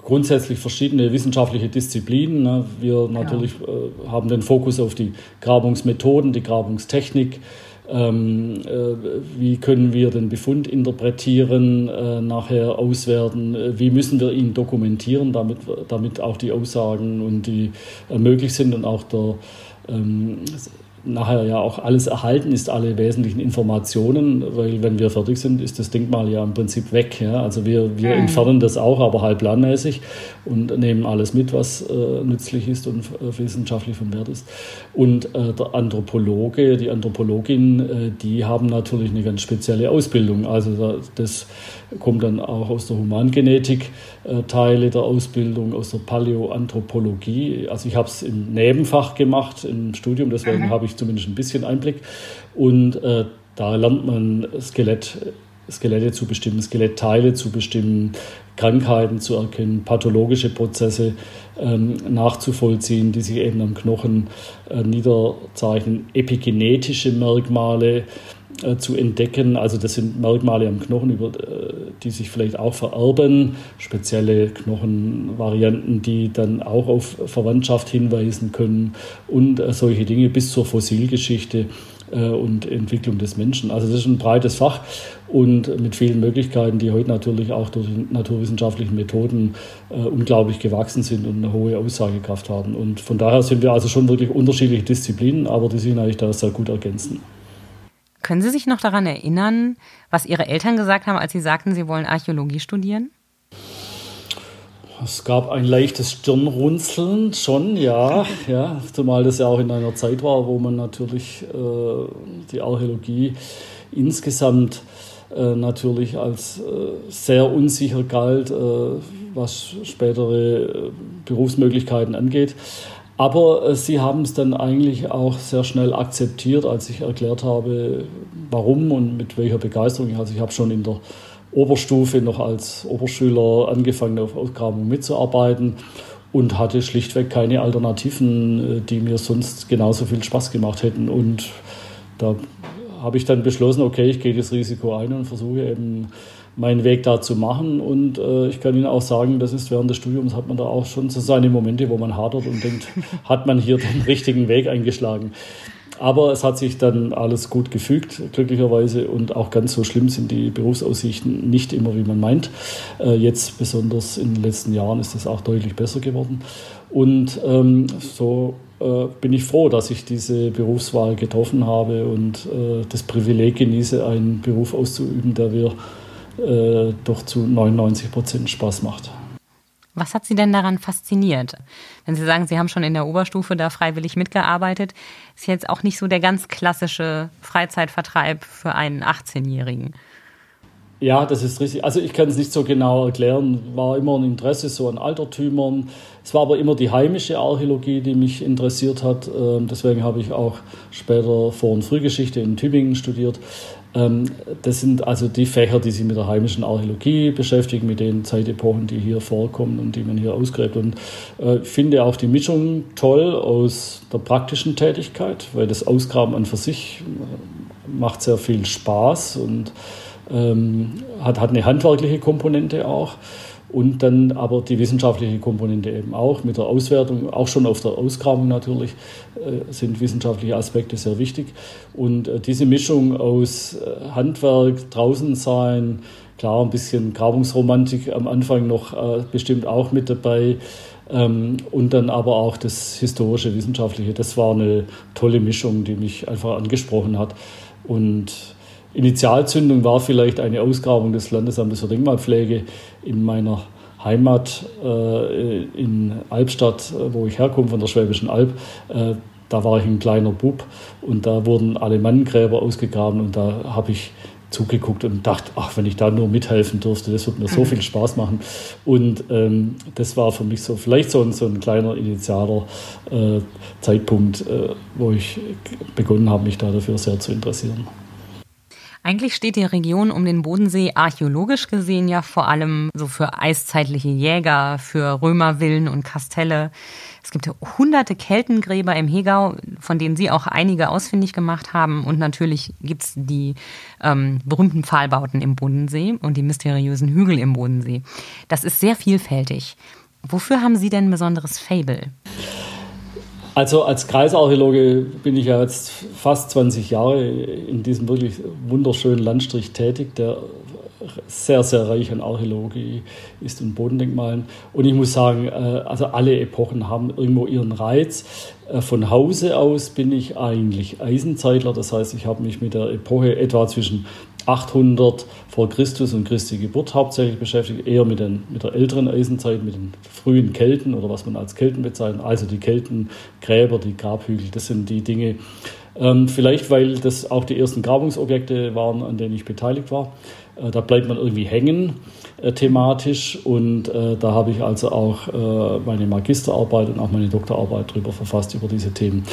grundsätzlich verschiedene wissenschaftliche Disziplinen. Ne? Wir natürlich ja. äh, haben den Fokus auf die Grabungsmethoden, die Grabungstechnik, ähm, äh, wie können wir den Befund interpretieren, äh, nachher auswerten, äh, wie müssen wir ihn dokumentieren, damit, damit auch die Aussagen und die äh, möglich sind und auch der ähm, nachher ja auch alles erhalten ist, alle wesentlichen Informationen, weil wenn wir fertig sind, ist das Denkmal ja im Prinzip weg. Ja? Also wir, wir mhm. entfernen das auch, aber halb planmäßig und nehmen alles mit, was äh, nützlich ist und äh, wissenschaftlich von Wert ist. Und äh, der Anthropologe, die Anthropologin, äh, die haben natürlich eine ganz spezielle Ausbildung. Also das kommt dann auch aus der Humangenetik, äh, Teile der Ausbildung, aus der Paläoanthropologie. Also ich habe es im Nebenfach gemacht im Studium, deswegen habe ich zumindest ein bisschen Einblick. Und äh, da lernt man Skelett, Skelette zu bestimmen, Skelettteile zu bestimmen, Krankheiten zu erkennen, pathologische Prozesse ähm, nachzuvollziehen, die sich eben am Knochen äh, niederzeichnen, epigenetische Merkmale äh, zu entdecken. Also das sind Merkmale am Knochen, über, äh, die sich vielleicht auch vererben, spezielle Knochenvarianten, die dann auch auf Verwandtschaft hinweisen können und äh, solche Dinge bis zur Fossilgeschichte und Entwicklung des Menschen. Also das ist ein breites Fach und mit vielen Möglichkeiten, die heute natürlich auch durch naturwissenschaftlichen Methoden unglaublich gewachsen sind und eine hohe Aussagekraft haben. Und von daher sind wir also schon wirklich unterschiedliche Disziplinen, aber die sich eigentlich da sehr gut ergänzen. Können Sie sich noch daran erinnern, was Ihre Eltern gesagt haben, als Sie sagten, Sie wollen Archäologie studieren? Es gab ein leichtes Stirnrunzeln, schon, ja, ja. Zumal das ja auch in einer Zeit war, wo man natürlich äh, die Archäologie insgesamt äh, natürlich als äh, sehr unsicher galt, äh, was spätere äh, Berufsmöglichkeiten angeht. Aber äh, sie haben es dann eigentlich auch sehr schnell akzeptiert, als ich erklärt habe, warum und mit welcher Begeisterung. Also ich habe schon in der Oberstufe noch als Oberschüler angefangen, auf Ausgrabungen mitzuarbeiten und hatte schlichtweg keine Alternativen, äh, die mir sonst genauso viel Spaß gemacht hätten. Und da habe ich dann beschlossen, okay, ich gehe das Risiko ein und versuche eben meinen Weg da zu machen. Und äh, ich kann Ihnen auch sagen, das ist während des Studiums hat man da auch schon so seine Momente, wo man hadert und denkt, hat man hier den richtigen Weg eingeschlagen. Aber es hat sich dann alles gut gefügt, glücklicherweise. Und auch ganz so schlimm sind die Berufsaussichten nicht immer, wie man meint. Äh, jetzt, besonders in den letzten Jahren, ist es auch deutlich besser geworden. Und ähm, so äh, bin ich froh, dass ich diese Berufswahl getroffen habe und äh, das Privileg genieße, einen Beruf auszuüben, der wir äh, doch zu 99 Prozent Spaß macht. Was hat Sie denn daran fasziniert? Wenn Sie sagen, Sie haben schon in der Oberstufe da freiwillig mitgearbeitet, ist jetzt auch nicht so der ganz klassische Freizeitvertreib für einen 18-Jährigen. Ja, das ist richtig. Also ich kann es nicht so genau erklären. War immer ein Interesse so an Altertümern. Es war aber immer die heimische Archäologie, die mich interessiert hat. Ähm, deswegen habe ich auch später Vor- und Frühgeschichte in Tübingen studiert. Ähm, das sind also die Fächer, die sich mit der heimischen Archäologie beschäftigen, mit den Zeitepochen, die hier vorkommen und die man hier ausgräbt. Und äh, ich finde auch die Mischung toll aus der praktischen Tätigkeit, weil das Ausgraben an für sich äh, macht sehr viel Spaß und ähm, hat, hat eine handwerkliche Komponente auch. Und dann aber die wissenschaftliche Komponente eben auch mit der Auswertung, auch schon auf der Ausgrabung natürlich, äh, sind wissenschaftliche Aspekte sehr wichtig. Und äh, diese Mischung aus äh, Handwerk, draußen sein, klar, ein bisschen Grabungsromantik am Anfang noch bestimmt auch mit dabei. Ähm, und dann aber auch das historische, wissenschaftliche. Das war eine tolle Mischung, die mich einfach angesprochen hat. Und Initialzündung war vielleicht eine Ausgrabung des Landesamtes für Denkmalpflege in meiner Heimat äh, in Albstadt, wo ich herkomme, von der Schwäbischen Alb. Äh, da war ich ein kleiner Bub und da wurden Alemannengräber ausgegraben und da habe ich zugeguckt und dachte, ach, wenn ich da nur mithelfen dürfte, das würde mir so mhm. viel Spaß machen. Und ähm, das war für mich so vielleicht so ein, so ein kleiner initialer äh, Zeitpunkt, äh, wo ich begonnen habe, mich da dafür sehr zu interessieren. Eigentlich steht die Region um den Bodensee archäologisch gesehen ja vor allem so für eiszeitliche Jäger, für Römervillen und Kastelle. Es gibt hunderte Keltengräber im Hegau, von denen Sie auch einige ausfindig gemacht haben. Und natürlich gibt es die ähm, berühmten Pfahlbauten im Bodensee und die mysteriösen Hügel im Bodensee. Das ist sehr vielfältig. Wofür haben Sie denn ein besonderes Fable? Also als Kreisarchäologe bin ich ja jetzt fast 20 Jahre in diesem wirklich wunderschönen Landstrich tätig, der sehr, sehr reich an Archäologie ist und Bodendenkmalen. Und ich muss sagen, äh, also alle Epochen haben irgendwo ihren Reiz. Äh, von Hause aus bin ich eigentlich Eisenzeitler, das heißt, ich habe mich mit der Epoche etwa zwischen 800 vor Christus und Christi Geburt hauptsächlich beschäftigt, eher mit, den, mit der älteren Eisenzeit, mit den frühen Kelten oder was man als Kelten bezeichnet, also die Keltengräber, die Grabhügel, das sind die Dinge, ähm, vielleicht weil das auch die ersten Grabungsobjekte waren, an denen ich beteiligt war. Äh, da bleibt man irgendwie hängen äh, thematisch und äh, da habe ich also auch äh, meine Magisterarbeit und auch meine Doktorarbeit drüber verfasst über diese Themen.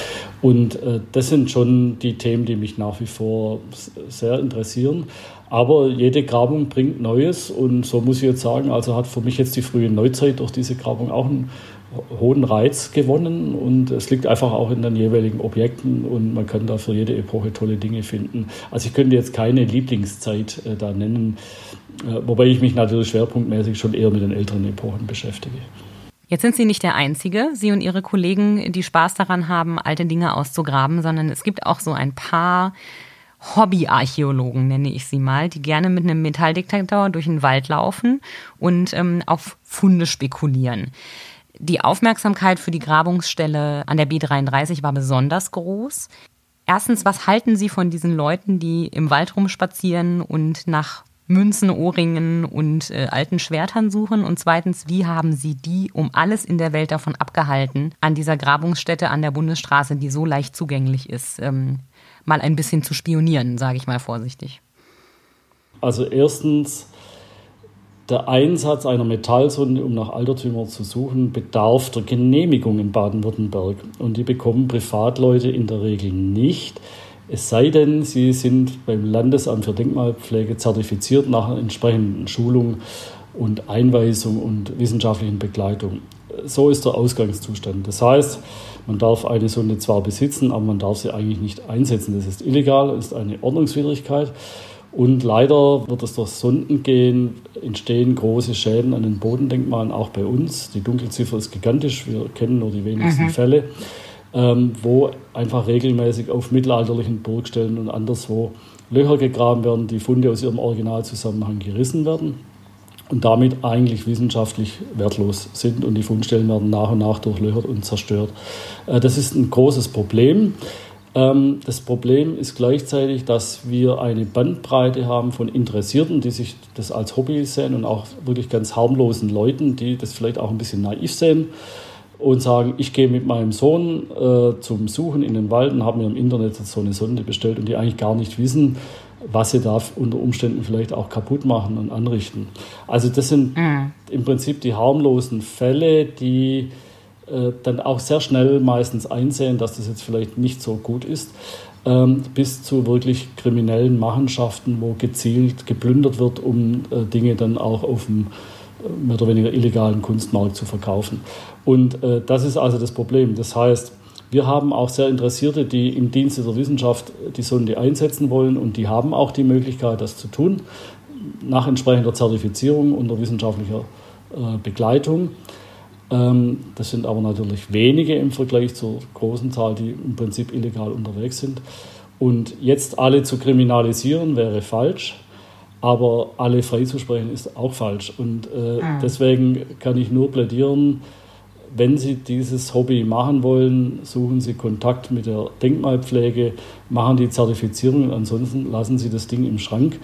Und äh, das sind schon die Themen, die mich nach wie vor sehr interessieren. Aber jede Grabung bringt Neues und so muss ich jetzt sagen, also hat für mich jetzt die frühe Neuzeit durch diese Grabung auch einen hohen Reiz gewonnen und es liegt einfach auch in den jeweiligen Objekten und man kann da für jede Epoche tolle Dinge finden. Also ich könnte jetzt keine Lieblingszeit äh, da nennen, wobei ich mich natürlich schwerpunktmäßig schon eher mit den älteren Epochen beschäftige. Jetzt sind Sie nicht der Einzige, Sie und Ihre Kollegen, die Spaß daran haben, alte Dinge auszugraben, sondern es gibt auch so ein paar Hobbyarchäologen, nenne ich sie mal, die gerne mit einem Metalldetektor durch den Wald laufen und ähm, auf Funde spekulieren. Die Aufmerksamkeit für die Grabungsstelle an der B33 war besonders groß. Erstens, was halten Sie von diesen Leuten, die im Wald rumspazieren und nach Münzen, Ohrringen und äh, alten Schwertern suchen? Und zweitens, wie haben Sie die um alles in der Welt davon abgehalten, an dieser Grabungsstätte an der Bundesstraße, die so leicht zugänglich ist, ähm, mal ein bisschen zu spionieren, sage ich mal vorsichtig? Also erstens der Einsatz einer Metallsonde, um nach Altertümern zu suchen, bedarf der Genehmigung in Baden-Württemberg. Und die bekommen Privatleute in der Regel nicht. Es sei denn, sie sind beim Landesamt für Denkmalpflege zertifiziert nach entsprechenden Schulung und Einweisung und wissenschaftlichen Begleitung. So ist der Ausgangszustand. Das heißt, man darf eine Sonde zwar besitzen, aber man darf sie eigentlich nicht einsetzen. Das ist illegal, ist eine Ordnungswidrigkeit. Und leider wird es durch Sondengehen entstehen große Schäden an den Bodendenkmalen, auch bei uns. Die Dunkelziffer ist gigantisch, wir kennen nur die wenigsten mhm. Fälle, ähm, wo einfach regelmäßig auf mittelalterlichen Burgstellen und anderswo Löcher gegraben werden, die Funde aus ihrem Originalzusammenhang gerissen werden und damit eigentlich wissenschaftlich wertlos sind und die Fundstellen werden nach und nach durchlöchert und zerstört. Äh, das ist ein großes Problem. Ähm, das Problem ist gleichzeitig, dass wir eine Bandbreite haben von Interessierten, die sich das als Hobby sehen und auch wirklich ganz harmlosen Leuten, die das vielleicht auch ein bisschen naiv sehen und sagen, ich gehe mit meinem Sohn äh, zum Suchen in den Wald und habe mir im Internet so eine Sonde bestellt und die eigentlich gar nicht wissen, was sie da unter Umständen vielleicht auch kaputt machen und anrichten. Also das sind mhm. im Prinzip die harmlosen Fälle, die äh, dann auch sehr schnell meistens einsehen, dass das jetzt vielleicht nicht so gut ist, ähm, bis zu wirklich kriminellen Machenschaften, wo gezielt geplündert wird, um äh, Dinge dann auch auf dem mehr oder weniger illegalen Kunstmarkt zu verkaufen. Und äh, das ist also das Problem. Das heißt, wir haben auch sehr Interessierte, die im Dienste der Wissenschaft die Sonde einsetzen wollen und die haben auch die Möglichkeit, das zu tun, nach entsprechender Zertifizierung unter wissenschaftlicher äh, Begleitung. Ähm, das sind aber natürlich wenige im Vergleich zur großen Zahl, die im Prinzip illegal unterwegs sind. Und jetzt alle zu kriminalisieren wäre falsch, aber alle freizusprechen ist auch falsch. Und äh, ah. deswegen kann ich nur plädieren, wenn Sie dieses Hobby machen wollen, suchen Sie Kontakt mit der Denkmalpflege, machen die Zertifizierung und ansonsten lassen Sie das Ding im Schrank.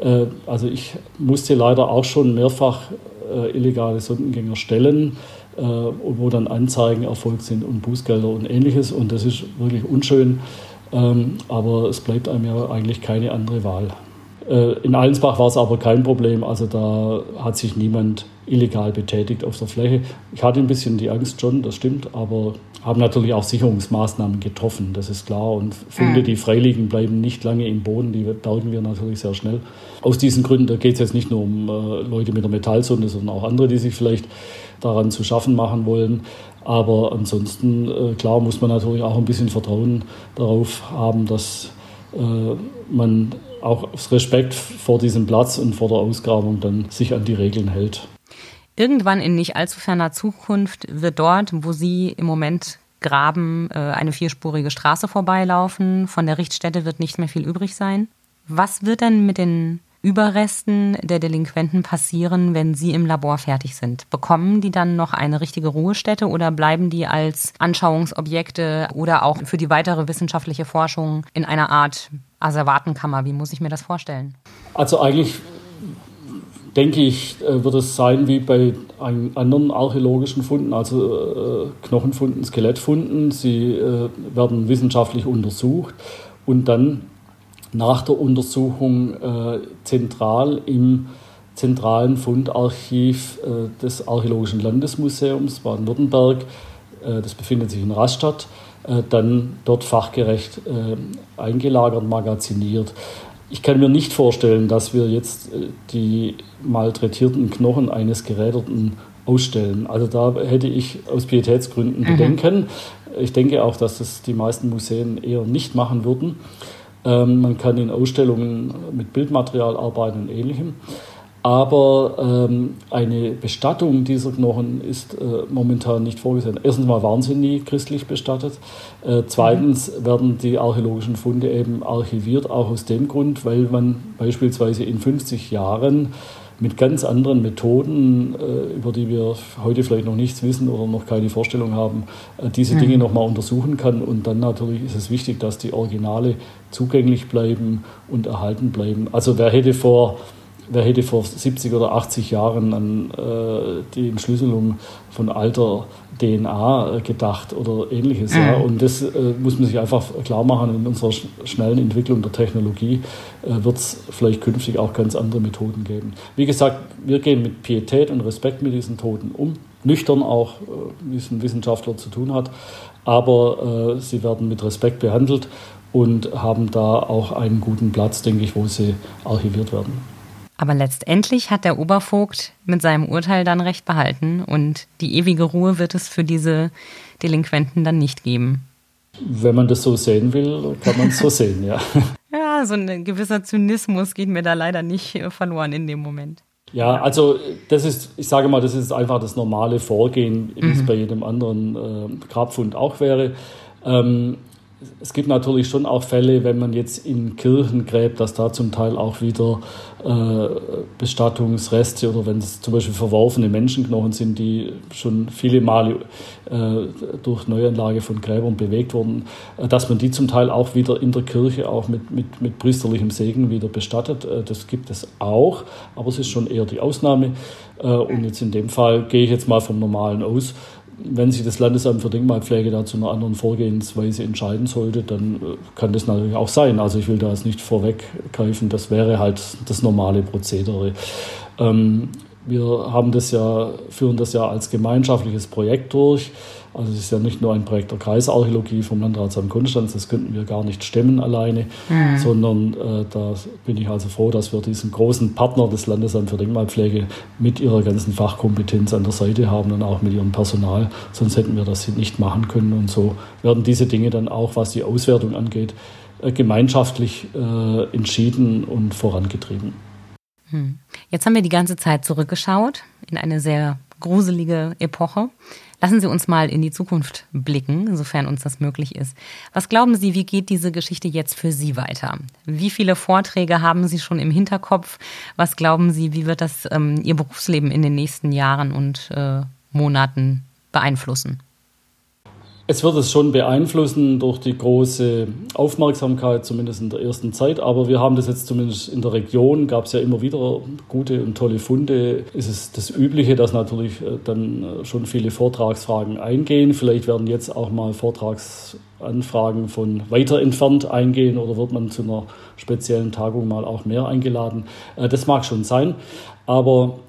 Äh, also ich musste leider auch schon mehrfach äh, illegale Sondengänger stellen, äh, wo dann Anzeigen erfolgt sind und Bußgelder und ähnliches und das ist wirklich unschön, ähm, aber es bleibt einem ja eigentlich keine andere Wahl. In Allensbach war es aber kein Problem, also da hat sich niemand illegal betätigt auf der Fläche. Ich hatte ein bisschen die Angst schon, das stimmt, aber haben natürlich auch Sicherungsmaßnahmen getroffen, das ist klar. Und Funde, mhm. die freiliegen, bleiben nicht lange im Boden, die bergen wir natürlich sehr schnell. Aus diesen Gründen, da geht es jetzt nicht nur um äh, Leute mit der Metallsonde, sondern auch andere, die sich vielleicht daran zu schaffen machen wollen. Aber ansonsten, äh, klar, muss man natürlich auch ein bisschen Vertrauen darauf haben, dass äh, man auch aus Respekt vor diesem Platz und vor der Ausgrabung dann sich an die Regeln hält. Irgendwann in nicht allzu ferner Zukunft wird dort, wo Sie im Moment graben, äh, eine vierspurige Straße vorbeilaufen. Von der Richtstätte wird nicht mehr viel übrig sein. Was wird denn mit den Überresten der Delinquenten passieren, wenn sie im Labor fertig sind? Bekommen die dann noch eine richtige Ruhestätte oder bleiben die als Anschauungsobjekte oder auch für die weitere wissenschaftliche Forschung in einer Art Asservatenkammer? Wie muss ich mir das vorstellen? Also eigentlich denke ich, äh, wird es sein wie bei anderen archäologischen Funden, also äh, Knochenfunden, Skelettfunden. Sie äh, werden wissenschaftlich untersucht und dann nach der Untersuchung zentral im zentralen Fundarchiv des Archäologischen Landesmuseums Baden-Württemberg, das befindet sich in Rastatt, dann dort fachgerecht eingelagert, magaziniert. Ich kann mir nicht vorstellen, dass wir jetzt äh, die malträtierten Knochen eines Geräderten ausstellen. Also da hätte ich aus Pietätsgründen mhm. Bedenken. Ich denke auch, dass das die meisten Museen eher nicht machen würden. Ähm, man kann in Ausstellungen mit Bildmaterial arbeiten und ähnlichem. Aber ähm, eine Bestattung dieser Knochen ist äh, momentan nicht vorgesehen. Erstens mal waren sie nie christlich bestattet. Äh, zweitens werden die archäologischen Funde eben archiviert, auch aus dem Grund, weil man beispielsweise in 50 Jahren mit ganz anderen Methoden, äh, über die wir heute vielleicht noch nichts wissen oder noch keine Vorstellung haben, äh, diese mhm. Dinge nochmal untersuchen kann. Und dann natürlich ist es wichtig, dass die Originale zugänglich bleiben und erhalten bleiben. Also wer hätte vor wer hätte vor 70 oder 80 Jahren an äh, die Entschlüsselung von alter DNA äh, gedacht oder ähnliches. Mhm. Ja? Und das äh, muss man sich einfach klar machen. In unserer schnellen Entwicklung der Technologie äh, wird es vielleicht künftig auch ganz andere Methoden geben. Wie gesagt, wir gehen mit Pietät und Respekt mit diesen Toten um. Nüchtern auch, äh, wie es ein Wissenschaftler zu tun hat. Aber äh, sie werden mit Respekt behandelt und haben da auch einen guten Platz, denke ich, wo sie archiviert werden. Aber letztendlich hat der Obervogt mit seinem Urteil dann recht behalten und die ewige Ruhe wird es für diese Delinquenten dann nicht geben. Wenn man das so sehen will, kann man es so sehen, ja. Ja, so ein gewisser Zynismus geht mir da leider nicht äh, verloren in dem Moment. Ja, also das ist, ich sage mal, das ist einfach das normale Vorgehen, wie mhm. es bei jedem anderen äh, Grabfund auch wäre. Ähm, es gibt natürlich schon auch Fälle, wenn man jetzt in Kirchen gräbt, dass da zum Teil auch wieder äh, Bestattungsreste oder wenn es zum Beispiel verworfene Menschenknochen sind, die schon viele Male äh, durch Neuanlage von Gräbern bewegt wurden, äh, dass man die zum Teil auch wieder in der Kirche auch mit, mit, mit priesterlichem Segen wieder bestattet. Äh, das gibt es auch, aber es ist schon eher die Ausnahme. Äh, und jetzt in dem Fall gehe ich jetzt mal vom Normalen aus wenn sich das Landesamt für Denkmalpflege da zu einer anderen Vorgehensweise entscheiden sollte, dann äh, kann das natürlich auch sein. Also ich will da jetzt nicht vorweggreifen, das wäre halt das normale Prozedere. Ähm, wir haben das ja, führen das ja als gemeinschaftliches Projekt durch. Also es ist ja nicht nur ein Projekt der Kreisarchäologie vom Landratsamt Konstanz, das könnten wir gar nicht stemmen alleine, mhm. sondern äh, da bin ich also froh, dass wir diesen großen Partner des Landesamt für Denkmalpflege mit ihrer ganzen Fachkompetenz an der Seite haben und auch mit ihrem Personal, sonst hätten wir das nicht machen können. Und so werden diese Dinge dann auch, was die Auswertung angeht, äh, gemeinschaftlich äh, entschieden und vorangetrieben. Hm. Jetzt haben wir die ganze Zeit zurückgeschaut in eine sehr gruselige Epoche. Lassen Sie uns mal in die Zukunft blicken, sofern uns das möglich ist. Was glauben Sie, wie geht diese Geschichte jetzt für Sie weiter? Wie viele Vorträge haben Sie schon im Hinterkopf? Was glauben Sie, wie wird das ähm, Ihr Berufsleben in den nächsten Jahren und äh, Monaten beeinflussen? Es wird es schon beeinflussen durch die große Aufmerksamkeit, zumindest in der ersten Zeit. Aber wir haben das jetzt zumindest in der Region, gab es ja immer wieder gute und tolle Funde. Es ist das Übliche, dass natürlich äh, dann äh, schon viele Vortragsfragen eingehen. Vielleicht werden jetzt auch mal Vortragsanfragen von weiter entfernt eingehen oder wird man zu einer speziellen Tagung mal auch mehr eingeladen. Äh, das mag schon sein. Aber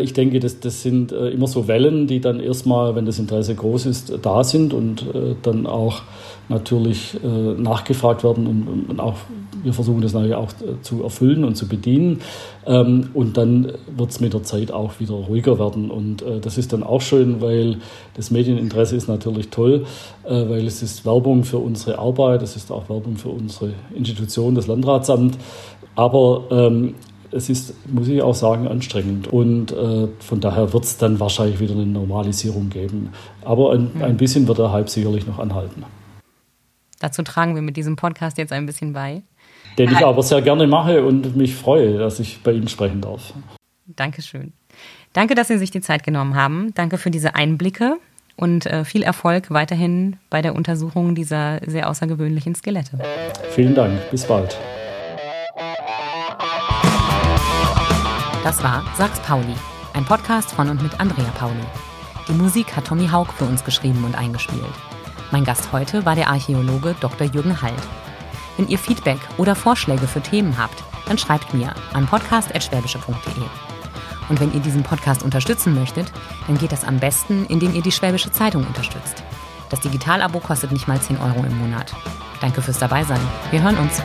ich denke, das, das sind äh, immer so Wellen, die dann erstmal, wenn das Interesse groß ist, da sind und äh, dann auch natürlich nachgefragt werden und auch wir versuchen das natürlich auch zu erfüllen und zu bedienen. Ähm, und dann wird es mit der Zeit auch wieder ruhiger werden. Und das ist dann auch schön, weil das Medieninteresse ist natürlich toll, weil es ist Werbung für unsere Arbeit, es ist auch Werbung für unsere Institution, das Landratsamt. Aber ähm, es ist, muss ich auch sagen, anstrengend. Und äh, von daher wird es dann wahrscheinlich wieder eine Normalisierung geben. Aber ein, mhm. ein bisschen wird der Hype sicherlich noch anhalten. Dazu tragen wir mit diesem Podcast jetzt ein bisschen bei. Den ich aber sehr gerne mache und mich freue, dass ich bei Ihnen sprechen darf. Dankeschön. Danke, dass Sie sich die Zeit genommen haben. Danke für diese Einblicke und äh, viel Erfolg weiterhin bei der Untersuchung dieser sehr außergewöhnlichen Skelette. Vielen Dank. Bis bald. Das war Sachs Pauli, ein Podcast von und mit Andrea Pauli. Die Musik hat Tommy Haug für uns geschrieben und eingespielt. Mein Gast heute war der Archäologe Dr. Jürgen Halt. Wenn ihr Feedback oder Vorschläge für Themen habt, dann schreibt mir an podcast.schwäbische.de. Und wenn ihr diesen Podcast unterstützen möchtet, dann geht das am besten, indem ihr die Schwäbische Zeitung unterstützt. Das Digitalabo kostet nicht mal 10 Euro im Monat. Danke fürs Dabeisein. Wir hören uns.